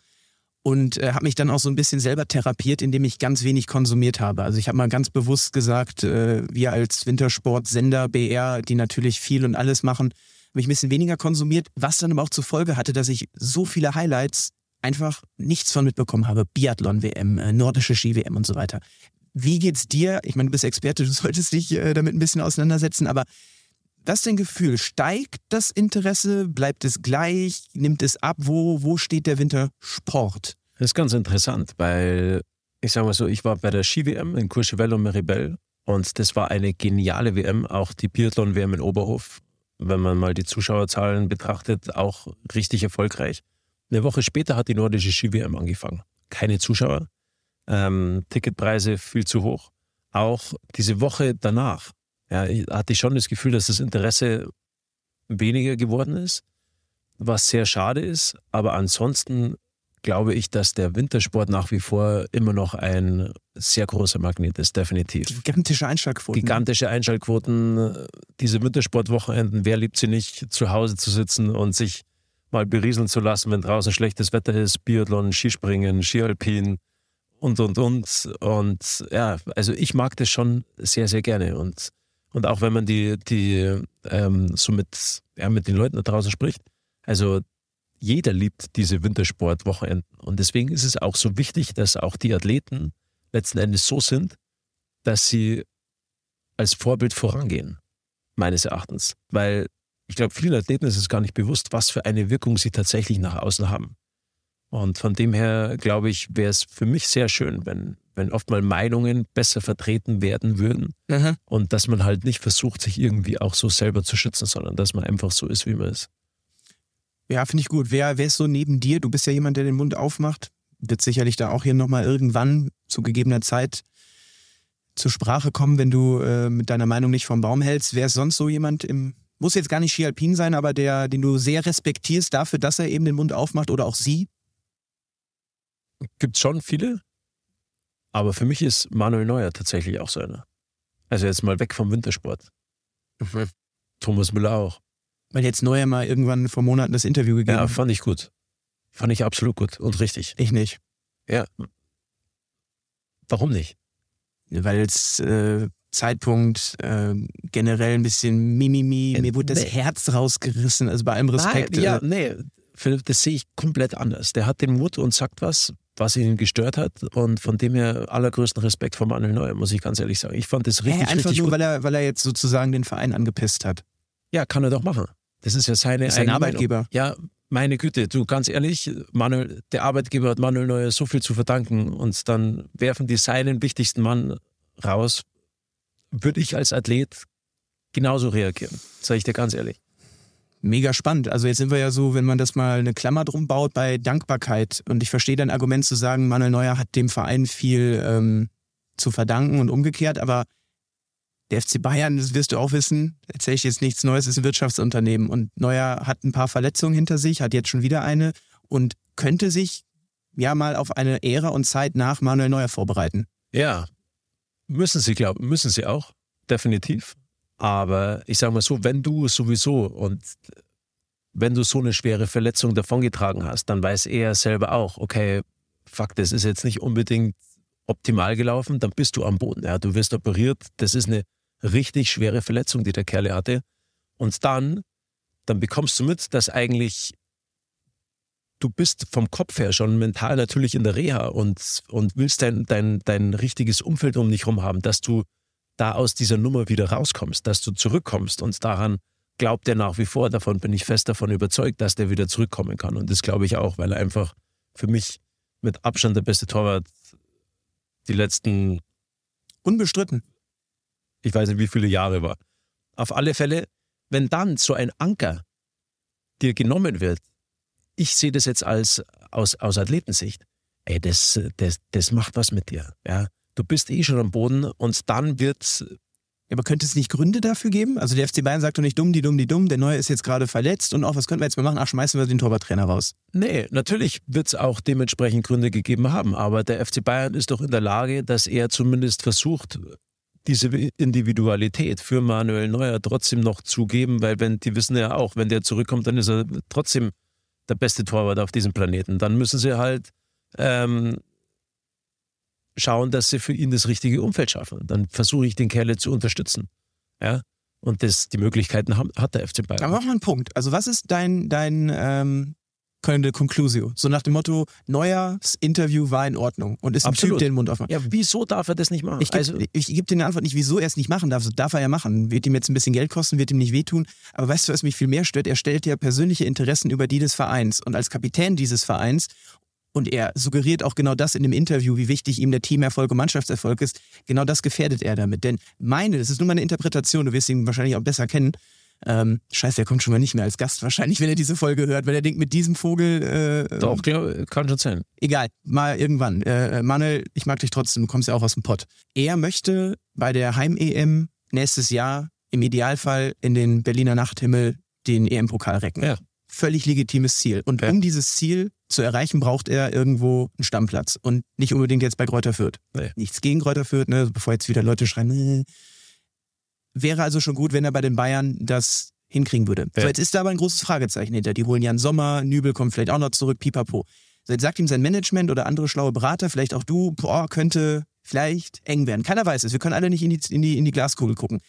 und äh, habe mich dann auch so ein bisschen selber therapiert, indem ich ganz wenig konsumiert habe. Also ich habe mal ganz bewusst gesagt, äh, wir als Wintersportsender BR, die natürlich viel und alles machen, habe ich ein bisschen weniger konsumiert, was dann aber auch zur Folge hatte, dass ich so viele Highlights einfach nichts von mitbekommen habe. Biathlon-WM, äh, nordische Ski-WM und so weiter. Wie geht's dir? Ich meine, du bist Experte, du solltest dich äh, damit ein bisschen auseinandersetzen, aber was ist dein Gefühl? Steigt das Interesse? Bleibt es gleich? Nimmt es ab? Wo, wo steht der Wintersport? Das ist ganz interessant, weil ich sage mal so, ich war bei der Ski-WM in Courchevel und Meribel und das war eine geniale WM, auch die Biathlon-WM in Oberhof, wenn man mal die Zuschauerzahlen betrachtet, auch richtig erfolgreich. Eine Woche später hat die nordische Ski-WM angefangen. Keine Zuschauer, ähm, Ticketpreise viel zu hoch. Auch diese Woche danach ja, hatte ich schon das Gefühl, dass das Interesse weniger geworden ist, was sehr schade ist. Aber ansonsten glaube ich, dass der Wintersport nach wie vor immer noch ein sehr großer Magnet ist, definitiv. Gigantische Einschaltquoten. Gigantische Einschaltquoten. Diese Wintersportwochenenden, wer liebt sie nicht, zu Hause zu sitzen und sich mal berieseln zu lassen, wenn draußen schlechtes Wetter ist, Biathlon, Skispringen, Skialpin und, und, und. Und ja, also ich mag das schon sehr, sehr gerne. Und, und auch wenn man die, die ähm, so mit, ja, mit den Leuten da draußen spricht, also jeder liebt diese Wintersportwochenenden. Und deswegen ist es auch so wichtig, dass auch die Athleten letzten Endes so sind, dass sie als Vorbild vorangehen, meines Erachtens. Weil ich glaube, vielen Athleten ist es gar nicht bewusst, was für eine Wirkung sie tatsächlich nach außen haben. Und von dem her, glaube ich, wäre es für mich sehr schön, wenn, wenn oft mal Meinungen besser vertreten werden würden Aha. und dass man halt nicht versucht, sich irgendwie auch so selber zu schützen, sondern dass man einfach so ist, wie man ist. Ja, finde ich gut. Wer, wer ist so neben dir? Du bist ja jemand, der den Mund aufmacht. Wird sicherlich da auch hier nochmal irgendwann zu gegebener Zeit zur Sprache kommen, wenn du äh, mit deiner Meinung nicht vom Baum hältst. Wer ist sonst so jemand im, muss jetzt gar nicht Ski Alpin sein, aber der, den du sehr respektierst dafür, dass er eben den Mund aufmacht oder auch sie? Gibt schon viele, aber für mich ist Manuel Neuer tatsächlich auch so einer. Also jetzt mal weg vom Wintersport. Thomas Müller auch. Weil jetzt Neuer mal irgendwann vor Monaten das Interview gegeben Ja, hat. fand ich gut. Fand ich absolut gut und richtig. Ich nicht. Ja. Warum nicht? Weil es äh, Zeitpunkt äh, generell ein bisschen Mimimi, Äh, mir wurde das nee. Herz rausgerissen, also bei allem Respekt. Nein, ja, äh, nee, Philipp, das sehe ich komplett anders. Der hat den Mut und sagt was, was ihn gestört hat. Und von dem her allergrößten Respekt vor Manuel Neuer, muss ich ganz ehrlich sagen. Ich fand das richtig, hey, einfach richtig nur, gut. weil er, weil er jetzt sozusagen den Verein angepisst hat. Ja, kann er doch machen. Das ist ja seine Ist sein Arbeitgeber. Meinung. Ja, meine Güte, du ganz ehrlich, Manuel, der Arbeitgeber hat Manuel Neuer so viel zu verdanken und dann werfen die seinen wichtigsten Mann raus. Würde ich als Athlet genauso reagieren, sage ich dir ganz ehrlich. Mega spannend. Also jetzt sind wir ja so, wenn man das mal eine Klammer drum baut, bei Dankbarkeit. Und ich verstehe dein Argument zu sagen, Manuel Neuer hat dem Verein viel ähm, zu verdanken und umgekehrt, aber der FC Bayern, das wirst du auch wissen, erzähle ich jetzt nichts Neues, ist ein Wirtschaftsunternehmen. Und Neuer hat ein paar Verletzungen hinter sich, hat jetzt schon wieder eine und könnte sich ja mal auf eine Ära und Zeit nach Manuel Neuer vorbereiten. Ja, müssen sie, glauben, müssen sie auch, definitiv. Aber ich sage mal so, wenn du sowieso und wenn du so eine schwere Verletzung davongetragen hast, dann weiß er selber auch, okay, fuck, das ist jetzt nicht unbedingt optimal gelaufen, dann bist du am Boden. Ja, du wirst operiert, das ist eine richtig schwere Verletzung, die der Kerl hatte. Und dann, dann bekommst du mit, dass eigentlich du bist vom Kopf her schon mental natürlich in der Reha und, und willst dein, dein, dein richtiges Umfeld um dich herum haben, dass du da aus dieser Nummer wieder rauskommst, dass du zurückkommst. Und daran glaubt er nach wie vor, davon bin ich fest davon überzeugt, dass der wieder zurückkommen kann. Und das glaube ich auch, weil er einfach für mich mit Abstand der beste Torwart die letzten, Unbestritten. ich weiß nicht wie viele Jahre war. Auf alle Fälle, wenn dann so ein Anker dir genommen wird, ich sehe das jetzt als aus, aus Athletensicht, ey, das, das, das macht was mit dir. Ja? Du bist eh schon am Boden und dann wird aber könnte es nicht Gründe dafür geben? Also der FC Bayern sagt doch nicht dumm, die dumm, die dumm, der Neue ist jetzt gerade verletzt und auch, was könnten wir jetzt mal machen? Ach, schmeißen wir den Torwarttrainer raus. Nee, natürlich wird es auch dementsprechend Gründe gegeben haben, aber der FC Bayern ist doch in der Lage, dass er zumindest versucht, diese Individualität für Manuel Neuer trotzdem noch zu geben, weil wenn die wissen ja auch, wenn der zurückkommt, dann ist er trotzdem der beste Torwart auf diesem Planeten. Dann müssen sie halt ähm, schauen, dass sie für ihn das richtige Umfeld schaffen. Dann versuche ich den Kerl zu unterstützen. Ja? Und das, die Möglichkeiten haben, hat der FC Bayern. Aber mach mal einen Punkt. Also was ist dein, dein ähm, keine Conclusio? So nach dem Motto, Neuers Interview war in Ordnung und ist ein Absolut. Typ, der den Mund aufmacht. ja, wieso darf er das nicht machen? Ich gebe also, geb dir eine Antwort nicht, wieso er es nicht machen darf. Darf er ja machen. Wird ihm jetzt ein bisschen Geld kosten, wird ihm nicht wehtun. Aber weißt du, was mich viel mehr stört? Er stellt ja persönliche Interessen über die des Vereins. Und als Kapitän dieses Vereins, und er suggeriert auch genau das in dem Interview, wie wichtig ihm der Teamerfolg und Mannschaftserfolg ist, genau das gefährdet er damit. Denn meine, das ist nur meine Interpretation, du wirst ihn wahrscheinlich auch besser kennen. Ähm, scheiße, er kommt schon mal nicht mehr als Gast wahrscheinlich, wenn er diese Folge hört, weil er denkt, mit diesem Vogel äh, doch, glaub, kann schon sein. egal, mal irgendwann. Äh, Manuel, ich mag dich trotzdem, du kommst ja auch aus dem Pott. Er möchte bei der Heim-EM nächstes Jahr im Idealfall in den Berliner Nachthimmel den EM-Pokal recken. Ja. Völlig legitimes Ziel. Und Ja. um dieses Ziel zu erreichen, braucht er irgendwo einen Stammplatz. Und nicht unbedingt jetzt bei Kräuter Fürth. Nee. Nichts gegen Kräuter Fürth, ne? bevor jetzt wieder Leute schreien. Äh. Wäre also schon gut, wenn er bei den Bayern das hinkriegen würde. Ja. So, jetzt ist da aber ein großes Fragezeichen hinter. Die holen Jan Sommer, Nübel kommt vielleicht auch noch zurück, pipapo. So, jetzt sagt ihm sein Management oder andere schlaue Berater, vielleicht auch du, boah, könnte vielleicht eng werden. Keiner weiß es. Wir können alle nicht in die, in die, in die Glaskugel gucken.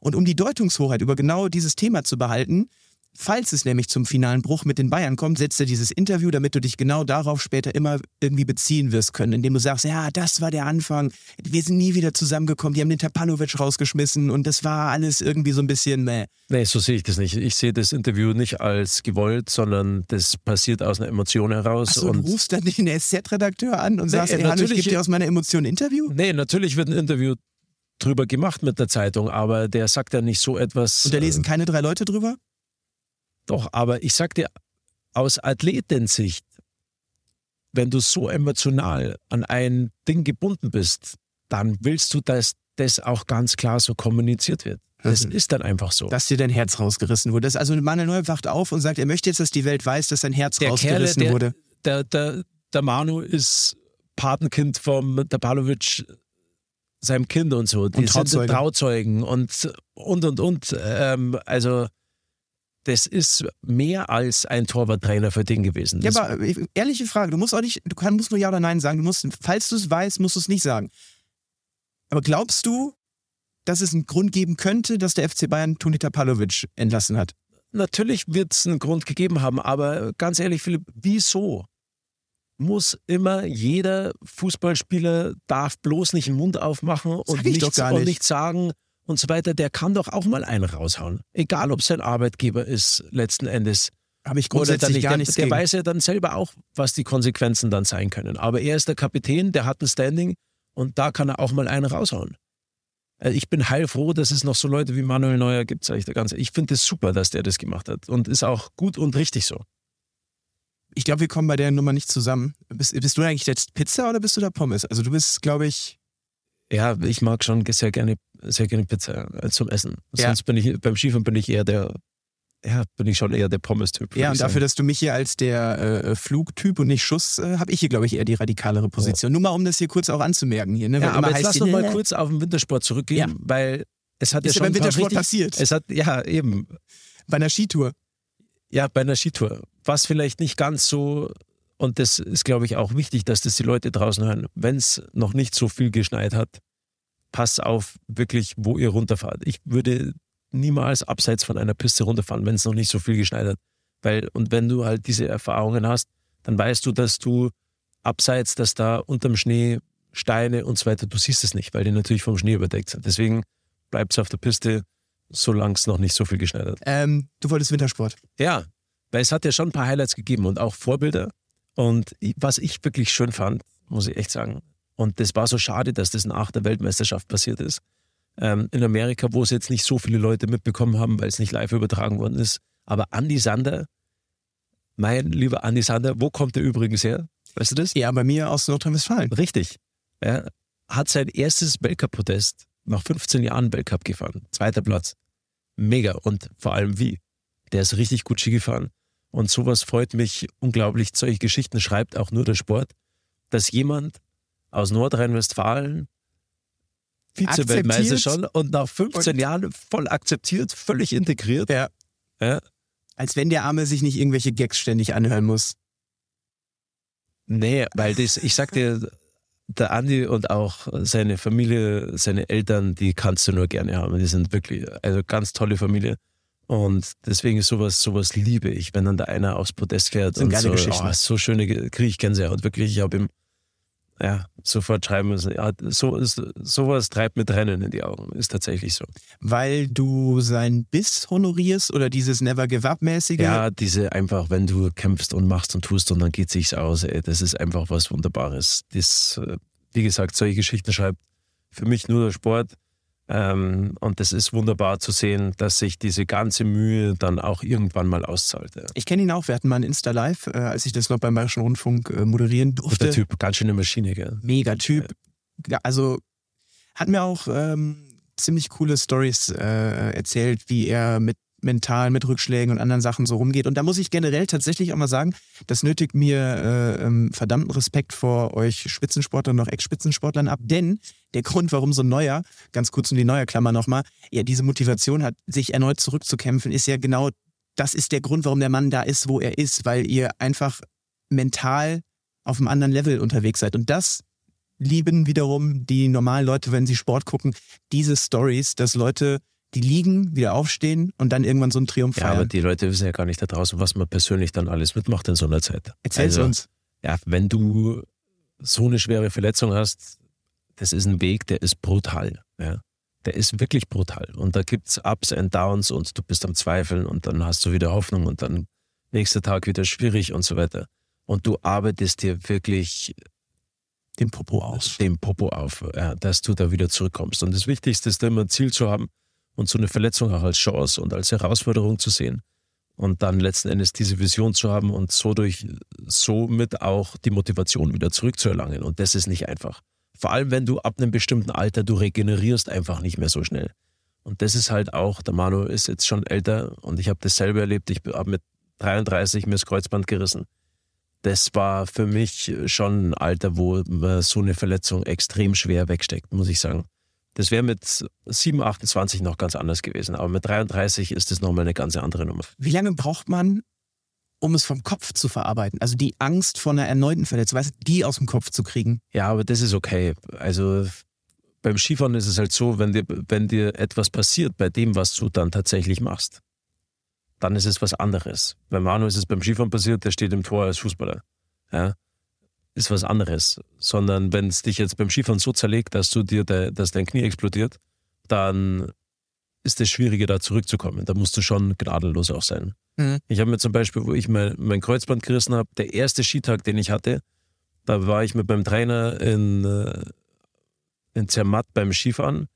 Und um die Deutungshoheit über genau dieses Thema zu behalten, falls es nämlich zum finalen Bruch mit den Bayern kommt, setzt er dieses Interview, damit du dich genau darauf später immer irgendwie beziehen wirst können, indem du sagst, ja, das war der Anfang, wir sind nie wieder zusammengekommen, die haben den Tapalovic rausgeschmissen und das war alles irgendwie so ein bisschen meh. Nee, so sehe ich das nicht. Ich sehe das Interview nicht als gewollt, sondern das passiert aus einer Emotion heraus. Achso, du und rufst dann den SZ-Redakteur an und Nee, sagst, ey, hallo, ich natürlich- gebe dir aus meiner Emotion ein Interview? nee, natürlich wird ein Interview drüber gemacht mit der Zeitung, aber der sagt ja nicht so etwas. Und da lesen keine drei Leute drüber? Doch, aber ich sag dir, aus Athletensicht, wenn du so emotional an ein Ding gebunden bist, dann willst du, dass das auch ganz klar so kommuniziert wird. Das Mhm. ist dann einfach so. Dass dir dein Herz rausgerissen wurde. Also Manuel Neuer wacht auf und sagt, er möchte jetzt, dass die Welt weiß, dass sein Herz der Kerle, rausgerissen der, wurde. der, der, der Manu ist Patenkind vom Tapalovic, seinem Kind und so. Die Und sind Trauzeuge. Trauzeugen und, und, und, und. Ähm, also, das ist mehr als ein Torwarttrainer für den gewesen. Ja, Das- aber äh, ehrliche Frage, du musst auch nicht, du kann, musst nur Ja oder Nein sagen. Du musst, falls du es weißt, musst du es nicht sagen. Aber glaubst du, dass es einen Grund geben könnte, dass der FC Bayern Toni Tapalovic entlassen hat? Natürlich wird es einen Grund gegeben haben, aber ganz ehrlich, Philipp, wieso muss immer jeder Fußballspieler darf bloß nicht den Mund aufmachen und, nichts, gar und nicht. nichts sagen und so weiter? Der kann doch auch mal einen raushauen. Egal, ob sein Arbeitgeber ist, letzten Endes. Habe ich Oder grundsätzlich nicht. gar der, nichts der gegen. weiß ja dann selber auch, was die Konsequenzen dann sein können. Aber er ist der Kapitän, der hat ein Standing und da kann er auch mal einen raushauen. Äh, Ich bin heilfroh, dass es noch so Leute wie Manuel Neuer gibt, sage ich dir ganz ehrlich. Ich finde es super, dass der das gemacht hat und ist auch gut und richtig so. Ich glaube, wir kommen bei der Nummer nicht zusammen. Bist, bist du eigentlich jetzt Pizza oder bist du da Pommes? Also du bist, glaube ich, Ja, ich mag schon sehr gerne, sehr gerne Pizza äh, zum Essen. Ja. Sonst bin ich beim Skifahren bin ich eher der, ja, bin ich schon eher der Pommes-Typ. ja, und dafür, dass du mich hier als der äh, Flugtyp und nicht Schuss, äh, habe ich hier, glaube ich, eher die radikalere Position. Nur mal, um das hier kurz auch anzumerken hier. Ne? Ja, aber jetzt lass noch mal äh, kurz auf den Wintersport zurückgehen, Ja. weil es hat Ist ja ja schon beim Wintersport richtig, passiert. Es hat, ja, eben. bei einer Skitour. Ja, bei einer Skitour. Was vielleicht nicht ganz so, und das ist, glaube ich, auch wichtig, dass das die Leute draußen hören, wenn es noch nicht so viel geschneit hat, passt auf wirklich, wo ihr runterfahrt. Ich würde niemals abseits von einer Piste runterfahren, wenn es noch nicht so viel geschneit hat. Weil, und wenn du halt diese Erfahrungen hast, dann weißt du, dass du abseits, dass da unterm Schnee Steine und so weiter, du siehst es nicht, weil die natürlich vom Schnee überdeckt sind. Deswegen bleibt es auf der Piste, solange es noch nicht so viel geschneit hat. Ähm, du wolltest Wintersport. Ja, weil es hat ja schon ein paar Highlights gegeben und auch Vorbilder. Und was ich wirklich schön fand, muss ich echt sagen, und das war so schade, dass das nach der Weltmeisterschaft passiert ist. Ähm, in Amerika, wo es jetzt nicht so viele Leute mitbekommen haben, weil es nicht live übertragen worden ist. Aber Andy Sander, mein lieber Andy Sander, wo kommt der übrigens her? Weißt du das? Ja, bei mir aus Nordrhein-Westfalen. Richtig. Er hat sein erstes Weltcup-Podest nach 15 Jahren Weltcup gefahren. Zweiter Platz. Mega. Und vor allem wie? Der ist richtig gut Ski gefahren. Und sowas freut mich unglaublich. Solche Geschichten schreibt auch nur der Sport, dass jemand aus Nordrhein-Westfalen Vize-Weltmeister schon und nach 15 Und- Jahren voll akzeptiert, völlig integriert. Ja. Ja. Als wenn der Arme sich nicht irgendwelche Gags ständig anhören muss. Nee, weil das, ich sag dir, der Andi und auch seine Familie, seine Eltern, die kannst du nur gerne haben. Die sind wirklich, also ganz tolle Familie. Und deswegen ist sowas, sowas liebe ich, wenn dann da einer aufs Podest fährt und so, oh, so schöne Ge- kriege ich Gänsehaut. Wirklich, ich habe ihm ja, sofort schreiben müssen. Ja, so sowas treibt mir Tränen in die Augen. Ist tatsächlich so. Weil du sein Biss honorierst oder dieses Never Give Up mäßige? Ja, diese einfach, wenn du kämpfst und machst und tust und dann geht sich's aus, ey, das ist einfach was Wunderbares. Das, äh, wie gesagt, solche Geschichten schreibt für mich nur der Sport. Ähm, und das ist wunderbar zu sehen, dass sich diese ganze Mühe dann auch irgendwann mal auszahlt. Ja. Ich kenne ihn auch. Wir hatten mal ein Insta-Live, äh, als ich das noch beim Bayerischen Rundfunk äh, moderieren durfte. der Typ, ganz schöne Maschine, gell? Mega Typ. Ja, also hat mir auch ähm, ziemlich coole Stories äh, erzählt, wie er mit mental mit Rückschlägen und anderen Sachen so rumgeht. Und da muss ich generell tatsächlich auch mal sagen, das nötigt mir äh, ähm, verdammten Respekt vor euch Spitzensportlern und auch Ex-Spitzensportlern ab. Denn der Grund, warum so ein Neuer, ganz kurz um die Neuer-Klammer nochmal, ja diese Motivation hat, sich erneut zurückzukämpfen, ist ja genau, das ist der Grund, warum der Mann da ist, wo er ist, weil ihr einfach mental auf einem anderen Level unterwegs seid. Und das lieben wiederum die normalen Leute, wenn sie Sport gucken, diese Stories, dass Leute, die liegen, wieder aufstehen und dann irgendwann so einen Triumph Ja, aber feiern. die Leute wissen ja gar nicht da draußen, was man persönlich dann alles mitmacht in so einer Zeit. Erzähl's Also, uns. Ja, wenn du so eine schwere Verletzung hast, das ist ein Weg, der ist brutal. Ja. Der ist wirklich brutal. Und da gibt's Ups and Downs und du bist am Zweifeln und dann hast du wieder Hoffnung und dann nächster Tag wieder schwierig und so weiter. Und du arbeitest dir wirklich Den Popo aus. dem Popo auf, ja, dass du da wieder zurückkommst. Und das Wichtigste ist immer ein Ziel zu haben und so eine Verletzung auch als Chance und als Herausforderung zu sehen. Und dann letzten Endes diese Vision zu haben und so durch, somit auch die Motivation wieder zurückzuerlangen. Und das ist nicht einfach. Vor allem, wenn du ab einem bestimmten Alter, du regenerierst einfach nicht mehr so schnell. Und das ist halt auch, der Manu ist jetzt schon älter und ich habe das selber erlebt. Ich habe mit 33 mir das Kreuzband gerissen das war für mich schon ein Alter, wo man so eine Verletzung extrem schwer wegsteckt, muss ich sagen. Das wäre mit 7, 28 noch ganz anders gewesen, aber mit 33 ist das nochmal eine ganz andere Nummer. Wie lange braucht man, um es vom Kopf zu verarbeiten? Also die Angst vor einer erneuten Verletzung, weißt die aus dem Kopf zu kriegen. Ja, aber das ist okay. Also beim Skifahren ist es halt so, wenn dir, wenn dir etwas passiert bei dem, was du dann tatsächlich machst, dann ist es was anderes. Bei Manu ist es beim Skifahren passiert, der steht im Tor als Fußballer. Ja, ist was anderes. Sondern wenn es dich jetzt beim Skifahren so zerlegt, dass du dir, de, dass dein Knie explodiert, dann ist es schwieriger, da zurückzukommen. Da musst du schon gnadenlos auch sein. Mhm. Ich habe mir zum Beispiel, wo ich mein, mein Kreuzband gerissen habe, der erste Skitag, den ich hatte, da war ich mit meinem Trainer in, äh, in Zermatt beim Skifahren.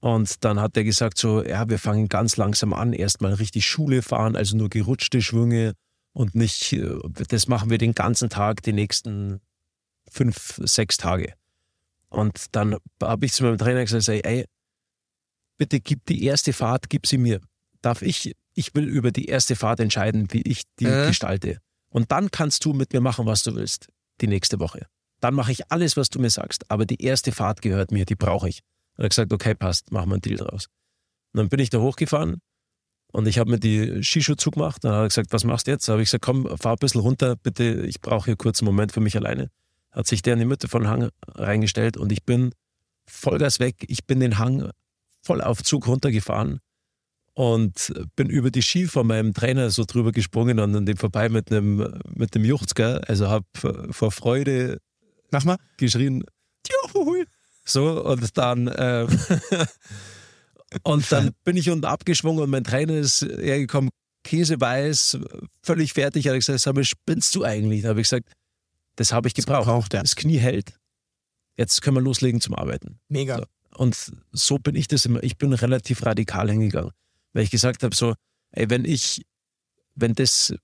Und dann hat er gesagt so, ja, wir fangen ganz langsam an, erstmal richtig Schule fahren, also nur gerutschte Schwünge und nicht, äh, das machen wir den ganzen Tag, die nächsten fünf, sechs Tage. Und dann habe ich zu meinem Trainer gesagt, ey, ey, bitte gib die erste Fahrt, gib sie mir. Darf ich, ich will über die erste Fahrt entscheiden, wie ich die Äh? gestalte. Und dann kannst du mit mir machen, was du willst, die nächste Woche. Dann mache ich alles, was du mir sagst. Aber die erste Fahrt gehört mir, die brauche ich. Und er hat gesagt, okay, passt, machen wir einen Deal draus. Und dann bin ich da hochgefahren und ich habe mir die Skischuhe zugemacht. Dann hat er gesagt, was machst du jetzt? Da habe ich gesagt, komm, fahr ein bisschen runter, bitte, ich brauche hier kurz einen Moment für mich alleine. Hat sich der in die Mitte von den Hang reingestellt und ich bin Vollgas weg. Ich bin den Hang voll auf Zug runtergefahren und bin über die Ski von meinem Trainer so drüber gesprungen und an dem vorbei mit einem mit dem Juchzger. Also habe vor Freude Mach mal. geschrien, Juhu! So, und dann, äh, und dann bin ich unten abgeschwungen und mein Trainer ist hergekommen, käseweiß, völlig fertig. Hat gesagt, sag mal, spinnst du eigentlich? Da habe ich gesagt, das habe ich gebraucht. Braucht er. Das Knie hält. Jetzt können wir loslegen zum Arbeiten. Mega. So. Und so bin ich das immer. Ich bin relativ radikal hingegangen, weil ich gesagt habe, so, ey, wenn ich, wenn das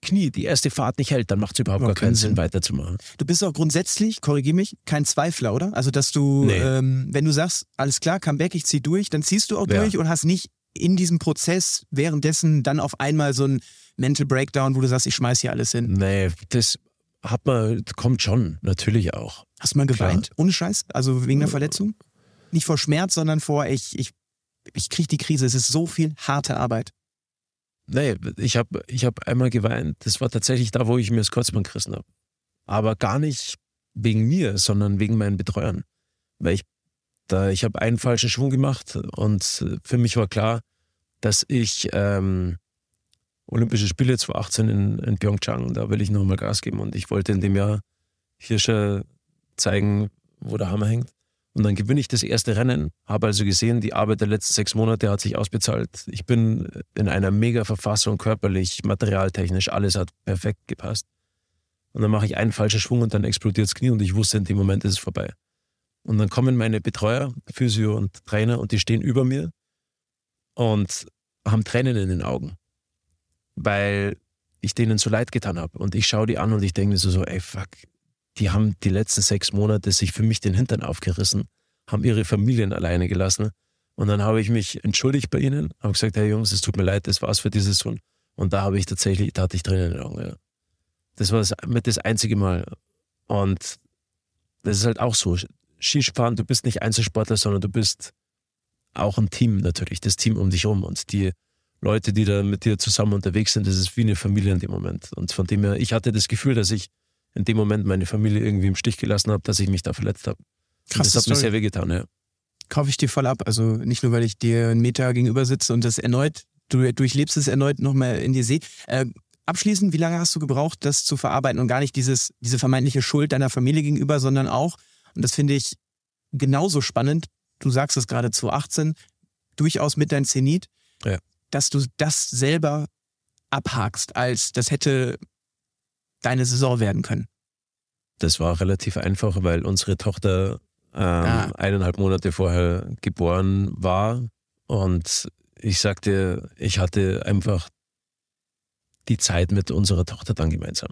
Knie die erste Fahrt nicht hält, dann macht es überhaupt Ja, gar keinen Sinn, Sinn. weiterzumachen. Du bist auch grundsätzlich, korrigier mich, kein Zweifler, oder? Also, dass du, Nee. ähm, wenn du sagst, alles klar, Comeback, ich zieh durch, dann ziehst du auch Ja. durch und hast nicht in diesem Prozess währenddessen dann auf einmal so ein Mental Breakdown, wo du sagst, ich schmeiß hier alles hin. Nee, das hat man, kommt schon, natürlich auch. Hast du mal Klar. geweint? Ohne Scheiß? Also wegen der Verletzung? Nicht vor Schmerz, sondern vor, ich, ich, ich krieg die Krise. Es ist so viel harte Arbeit. Nee, ich habe ich hab einmal geweint. Das war tatsächlich da, wo ich mir das Kreuzband gerissen habe. Aber gar nicht wegen mir, sondern wegen meinen Betreuern. Weil ich da, ich habe einen falschen Schwung gemacht und für mich war klar, dass ich ähm, Olympische Spiele 2018 in, in Pyeongchang, da will ich nochmal Gas geben und ich wollte in dem Jahr hier schon zeigen, wo der Hammer hängt. Und dann gewinne ich das erste Rennen, habe also gesehen, die Arbeit der letzten sechs Monate hat sich ausbezahlt. Ich bin in einer mega Verfassung, körperlich, materialtechnisch, alles hat perfekt gepasst. Und dann mache ich einen falschen Schwung und dann explodiert das Knie und ich wusste, in dem Moment ist es vorbei. Und dann kommen meine Betreuer, Physio und Trainer und die stehen über mir und haben Tränen in den Augen, weil ich denen so leid getan habe. Und ich schaue die an und ich denke mir so, so, ey, fuck, die haben die letzten sechs Monate sich für mich den Hintern aufgerissen, haben ihre Familien alleine gelassen. Und dann habe ich mich entschuldigt bei ihnen, habe gesagt, hey Jungs, es tut mir leid, das war's für diese Saison. Und da habe ich tatsächlich, da hatte ich Tränen in den Augen. Ja. Das war das, mit das einzige Mal. Und das ist halt auch so. Skifahren, du bist nicht Einzelsportler, sondern du bist auch ein Team natürlich, das Team um dich rum. Und die Leute, die da mit dir zusammen unterwegs sind, das ist wie eine Familie in dem Moment. Und von dem her, ich hatte das Gefühl, dass ich in dem Moment meine Familie irgendwie im Stich gelassen habe, dass ich mich da verletzt habe. Krass, das hat mir sehr wehgetan, ja. Kaufe ich dir voll ab. Also nicht nur, weil ich dir einen Meter gegenüber sitze und das erneut, du durchlebst es erneut nochmal in dir sehe. Äh, abschließend, wie lange hast du gebraucht, das zu verarbeiten und gar nicht dieses, diese vermeintliche Schuld deiner Familie gegenüber, sondern auch, und das finde ich genauso spannend, du sagst es gerade 2018, durchaus mit dein Zenit, Ja. Dass du das selber abhakst, als das hätte deine Saison werden können. Das war relativ einfach, weil unsere Tochter ähm, Ah. eineinhalb Monate vorher geboren war. Und ich sagte, ich hatte einfach die Zeit mit unserer Tochter dann gemeinsam.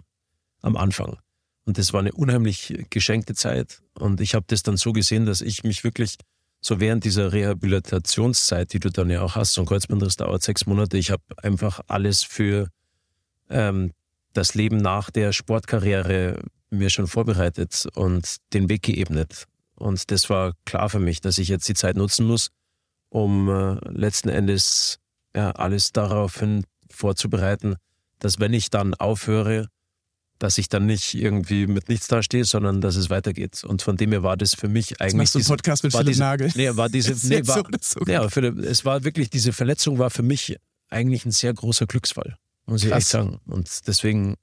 Am Anfang. Und das war eine unheimlich geschenkte Zeit. Und ich habe das dann so gesehen, dass ich mich wirklich so während dieser Rehabilitationszeit, die du dann ja auch hast, so ein Kreuzbandriss dauert sechs Monate, ich habe einfach alles für ähm, das Leben nach der Sportkarriere mir schon vorbereitet und den Weg geebnet. Und das war klar für mich, dass ich jetzt die Zeit nutzen muss, um äh, letzten Endes ja, alles daraufhin vorzubereiten, dass wenn ich dann aufhöre, dass ich dann nicht irgendwie mit nichts dastehe, sondern dass es weitergeht. Und von dem her war das für mich Jetzt eigentlich. machst du einen diese- Podcast mit war Philipp diese, Nagel. Nee, war diese, Jetzt nee, jetzt war, so so. ja, Philipp, es war wirklich, diese Verletzung war für mich eigentlich ein sehr großer Glücksfall, muss ich Krass. echt sagen. Und deswegen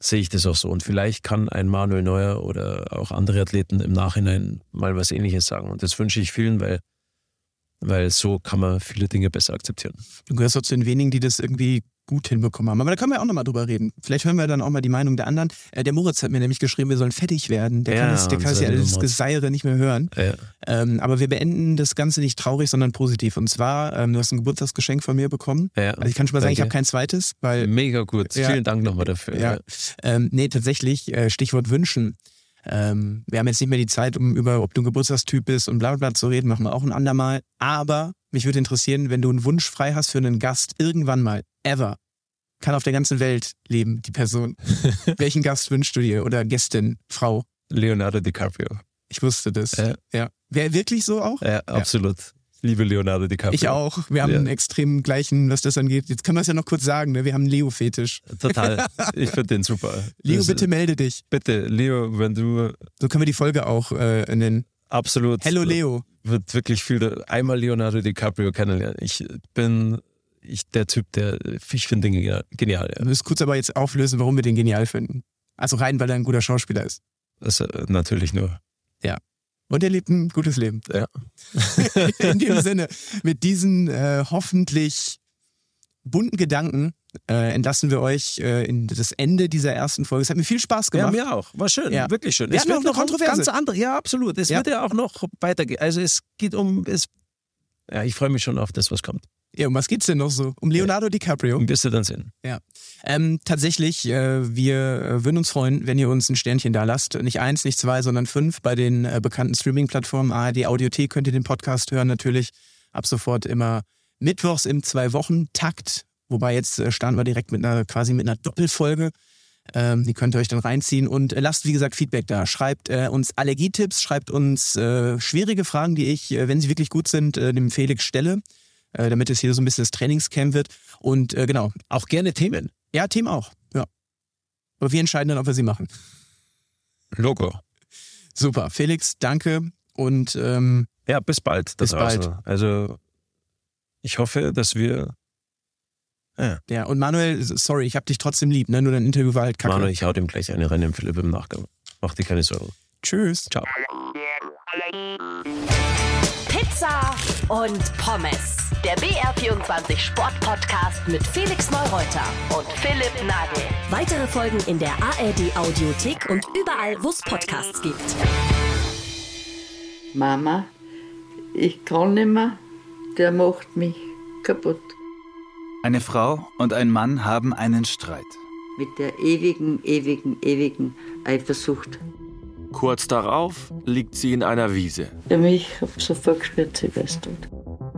sehe ich das auch so. Und vielleicht kann ein Manuel Neuer oder auch andere Athleten im Nachhinein mal was Ähnliches sagen. Und das wünsche ich vielen, weil, weil so kann man viele Dinge besser akzeptieren. Du gehörst auch zu den wenigen, die das irgendwie gut hinbekommen haben. Aber da können wir auch nochmal drüber reden. Vielleicht hören wir dann auch mal die Meinung der anderen. Äh, der Moritz hat mir nämlich geschrieben, wir sollen fertig werden. Der kann Ja, das, der kann das ja Moritz. Geseire nicht mehr hören. Ja, Ähm, aber wir beenden das Ganze nicht traurig, sondern positiv. Und zwar, ähm, du hast ein Geburtstagsgeschenk von mir bekommen. ja, Also ich kann schon mal sagen, ich habe danke. kein zweites, weil Mega gut. Vielen Dank nochmal dafür. Ja. Ähm, nee, tatsächlich, äh, Stichwort wünschen. Ähm, wir haben jetzt nicht mehr die Zeit, um über, ob du ein Geburtstagstyp bist und bla bla bla zu reden, machen wir auch ein andermal. Aber mich würde interessieren, wenn du einen Wunsch frei hast für einen Gast, irgendwann mal, ever, kann auf der ganzen Welt leben, die Person. Welchen Gast wünschst du dir? Oder Gästin, Frau? Leonardo DiCaprio. Ich wusste das. Ja. ja. Wäre wirklich so auch? Ja, absolut. Ich liebe Leonardo DiCaprio. Ich auch. Wir haben Ja. einen extrem gleichen, was das angeht. Jetzt können wir es ja noch kurz sagen, ne? Wir haben Leo-Fetisch. Total. Ich finde den super. Leo, Das- bitte melde dich. Bitte, Leo, wenn du So können wir die Folge auch äh, nennen. absolut. Hello Leo. Wird wirklich viel. Einmal Leonardo DiCaprio kennenlernen. Ich bin ich, der Typ, der. Ich finde den genial. genial ja. Wir müssen kurz aber jetzt auflösen, warum wir den genial finden. Also rein, weil er ein guter Schauspieler ist. Das, äh, natürlich nur. Und er lebt ein gutes Leben. Ja. In dem Sinne, mit diesen äh, hoffentlich bunten Gedanken äh, entlassen wir euch äh, in das Ende dieser ersten Folge. Es hat mir viel Spaß Ja, gemacht. mir auch. War schön. Ja. Wirklich schön. Wir es wird noch Kontroverse. ganz andere. Ja, absolut. Es Ja. wird ja auch noch weitergehen. Also es geht um. Es, ja, ich freue mich schon auf das, was kommt. Ja, um was geht's denn noch so? Um Leonardo DiCaprio. Und wirst du dann sehen. Ähm, tatsächlich, äh, wir äh, würden uns freuen, wenn ihr uns ein Sternchen da lasst. Nicht eins, nicht zwei, sondern fünf bei den äh, bekannten Streaming-Plattformen. ARD Audiothek könnt ihr den Podcast hören, natürlich ab sofort immer mittwochs im Zwei-Wochen-Takt. Wobei jetzt äh, starten wir direkt mit einer quasi mit einer Doppelfolge. Ähm, die könnt ihr euch dann reinziehen und äh, lasst, wie gesagt, Feedback da. Schreibt äh, uns Allergietipps, schreibt uns äh, schwierige Fragen, die ich, äh, wenn sie wirklich gut sind, äh, dem Felix stelle, äh, damit es hier so ein bisschen das Trainingscamp wird. Und genau, Auch gerne Themen. ja, Team auch. Ja. Aber wir entscheiden dann, ob wir sie machen. Logo. Super. Felix, danke und ähm, Ja, bis bald. Bis bald. draußen. Also, ich hoffe, dass wir. Ja, ja, und Manuel, sorry, ich hab dich trotzdem lieb, ne? Nur dein Interview war halt kacke. Manu, ich hau dem gleich eine Rennen im Philipp im Nachgang. Mach dir keine Sorgen. Tschüss. Ciao. Pizza und Pommes. Der BR24 Sport-Podcast mit Felix Neureuter und Philipp Nagel. Weitere Folgen in der ARD-Audiothek und überall, wo es Podcasts gibt. Mama, ich kann nicht mehr, der macht mich kaputt. Eine Frau und ein Mann haben einen Streit. Mit der ewigen, ewigen, ewigen Eifersucht. Kurz darauf liegt sie in einer Wiese. Der mich hab sofort gespürt, sie weiß tot.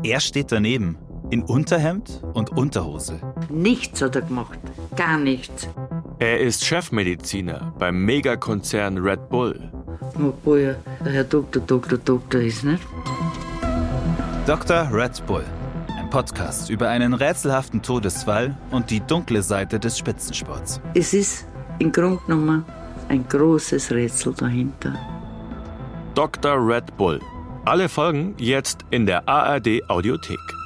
Er steht daneben, in Unterhemd und Unterhose. Nichts hat er gemacht. Gar nichts. Er ist Chefmediziner beim Megakonzern Red Bull. Obwohl er der Herr Doktor, Doktor, Doktor ist, nicht? Dr. Red Bull. Podcast über einen rätselhaften Todesfall und die dunkle Seite des Spitzensports. Es ist im Grunde genommen ein großes Rätsel dahinter. Dr. Red Bull. Alle Folgen jetzt in der ARD Audiothek.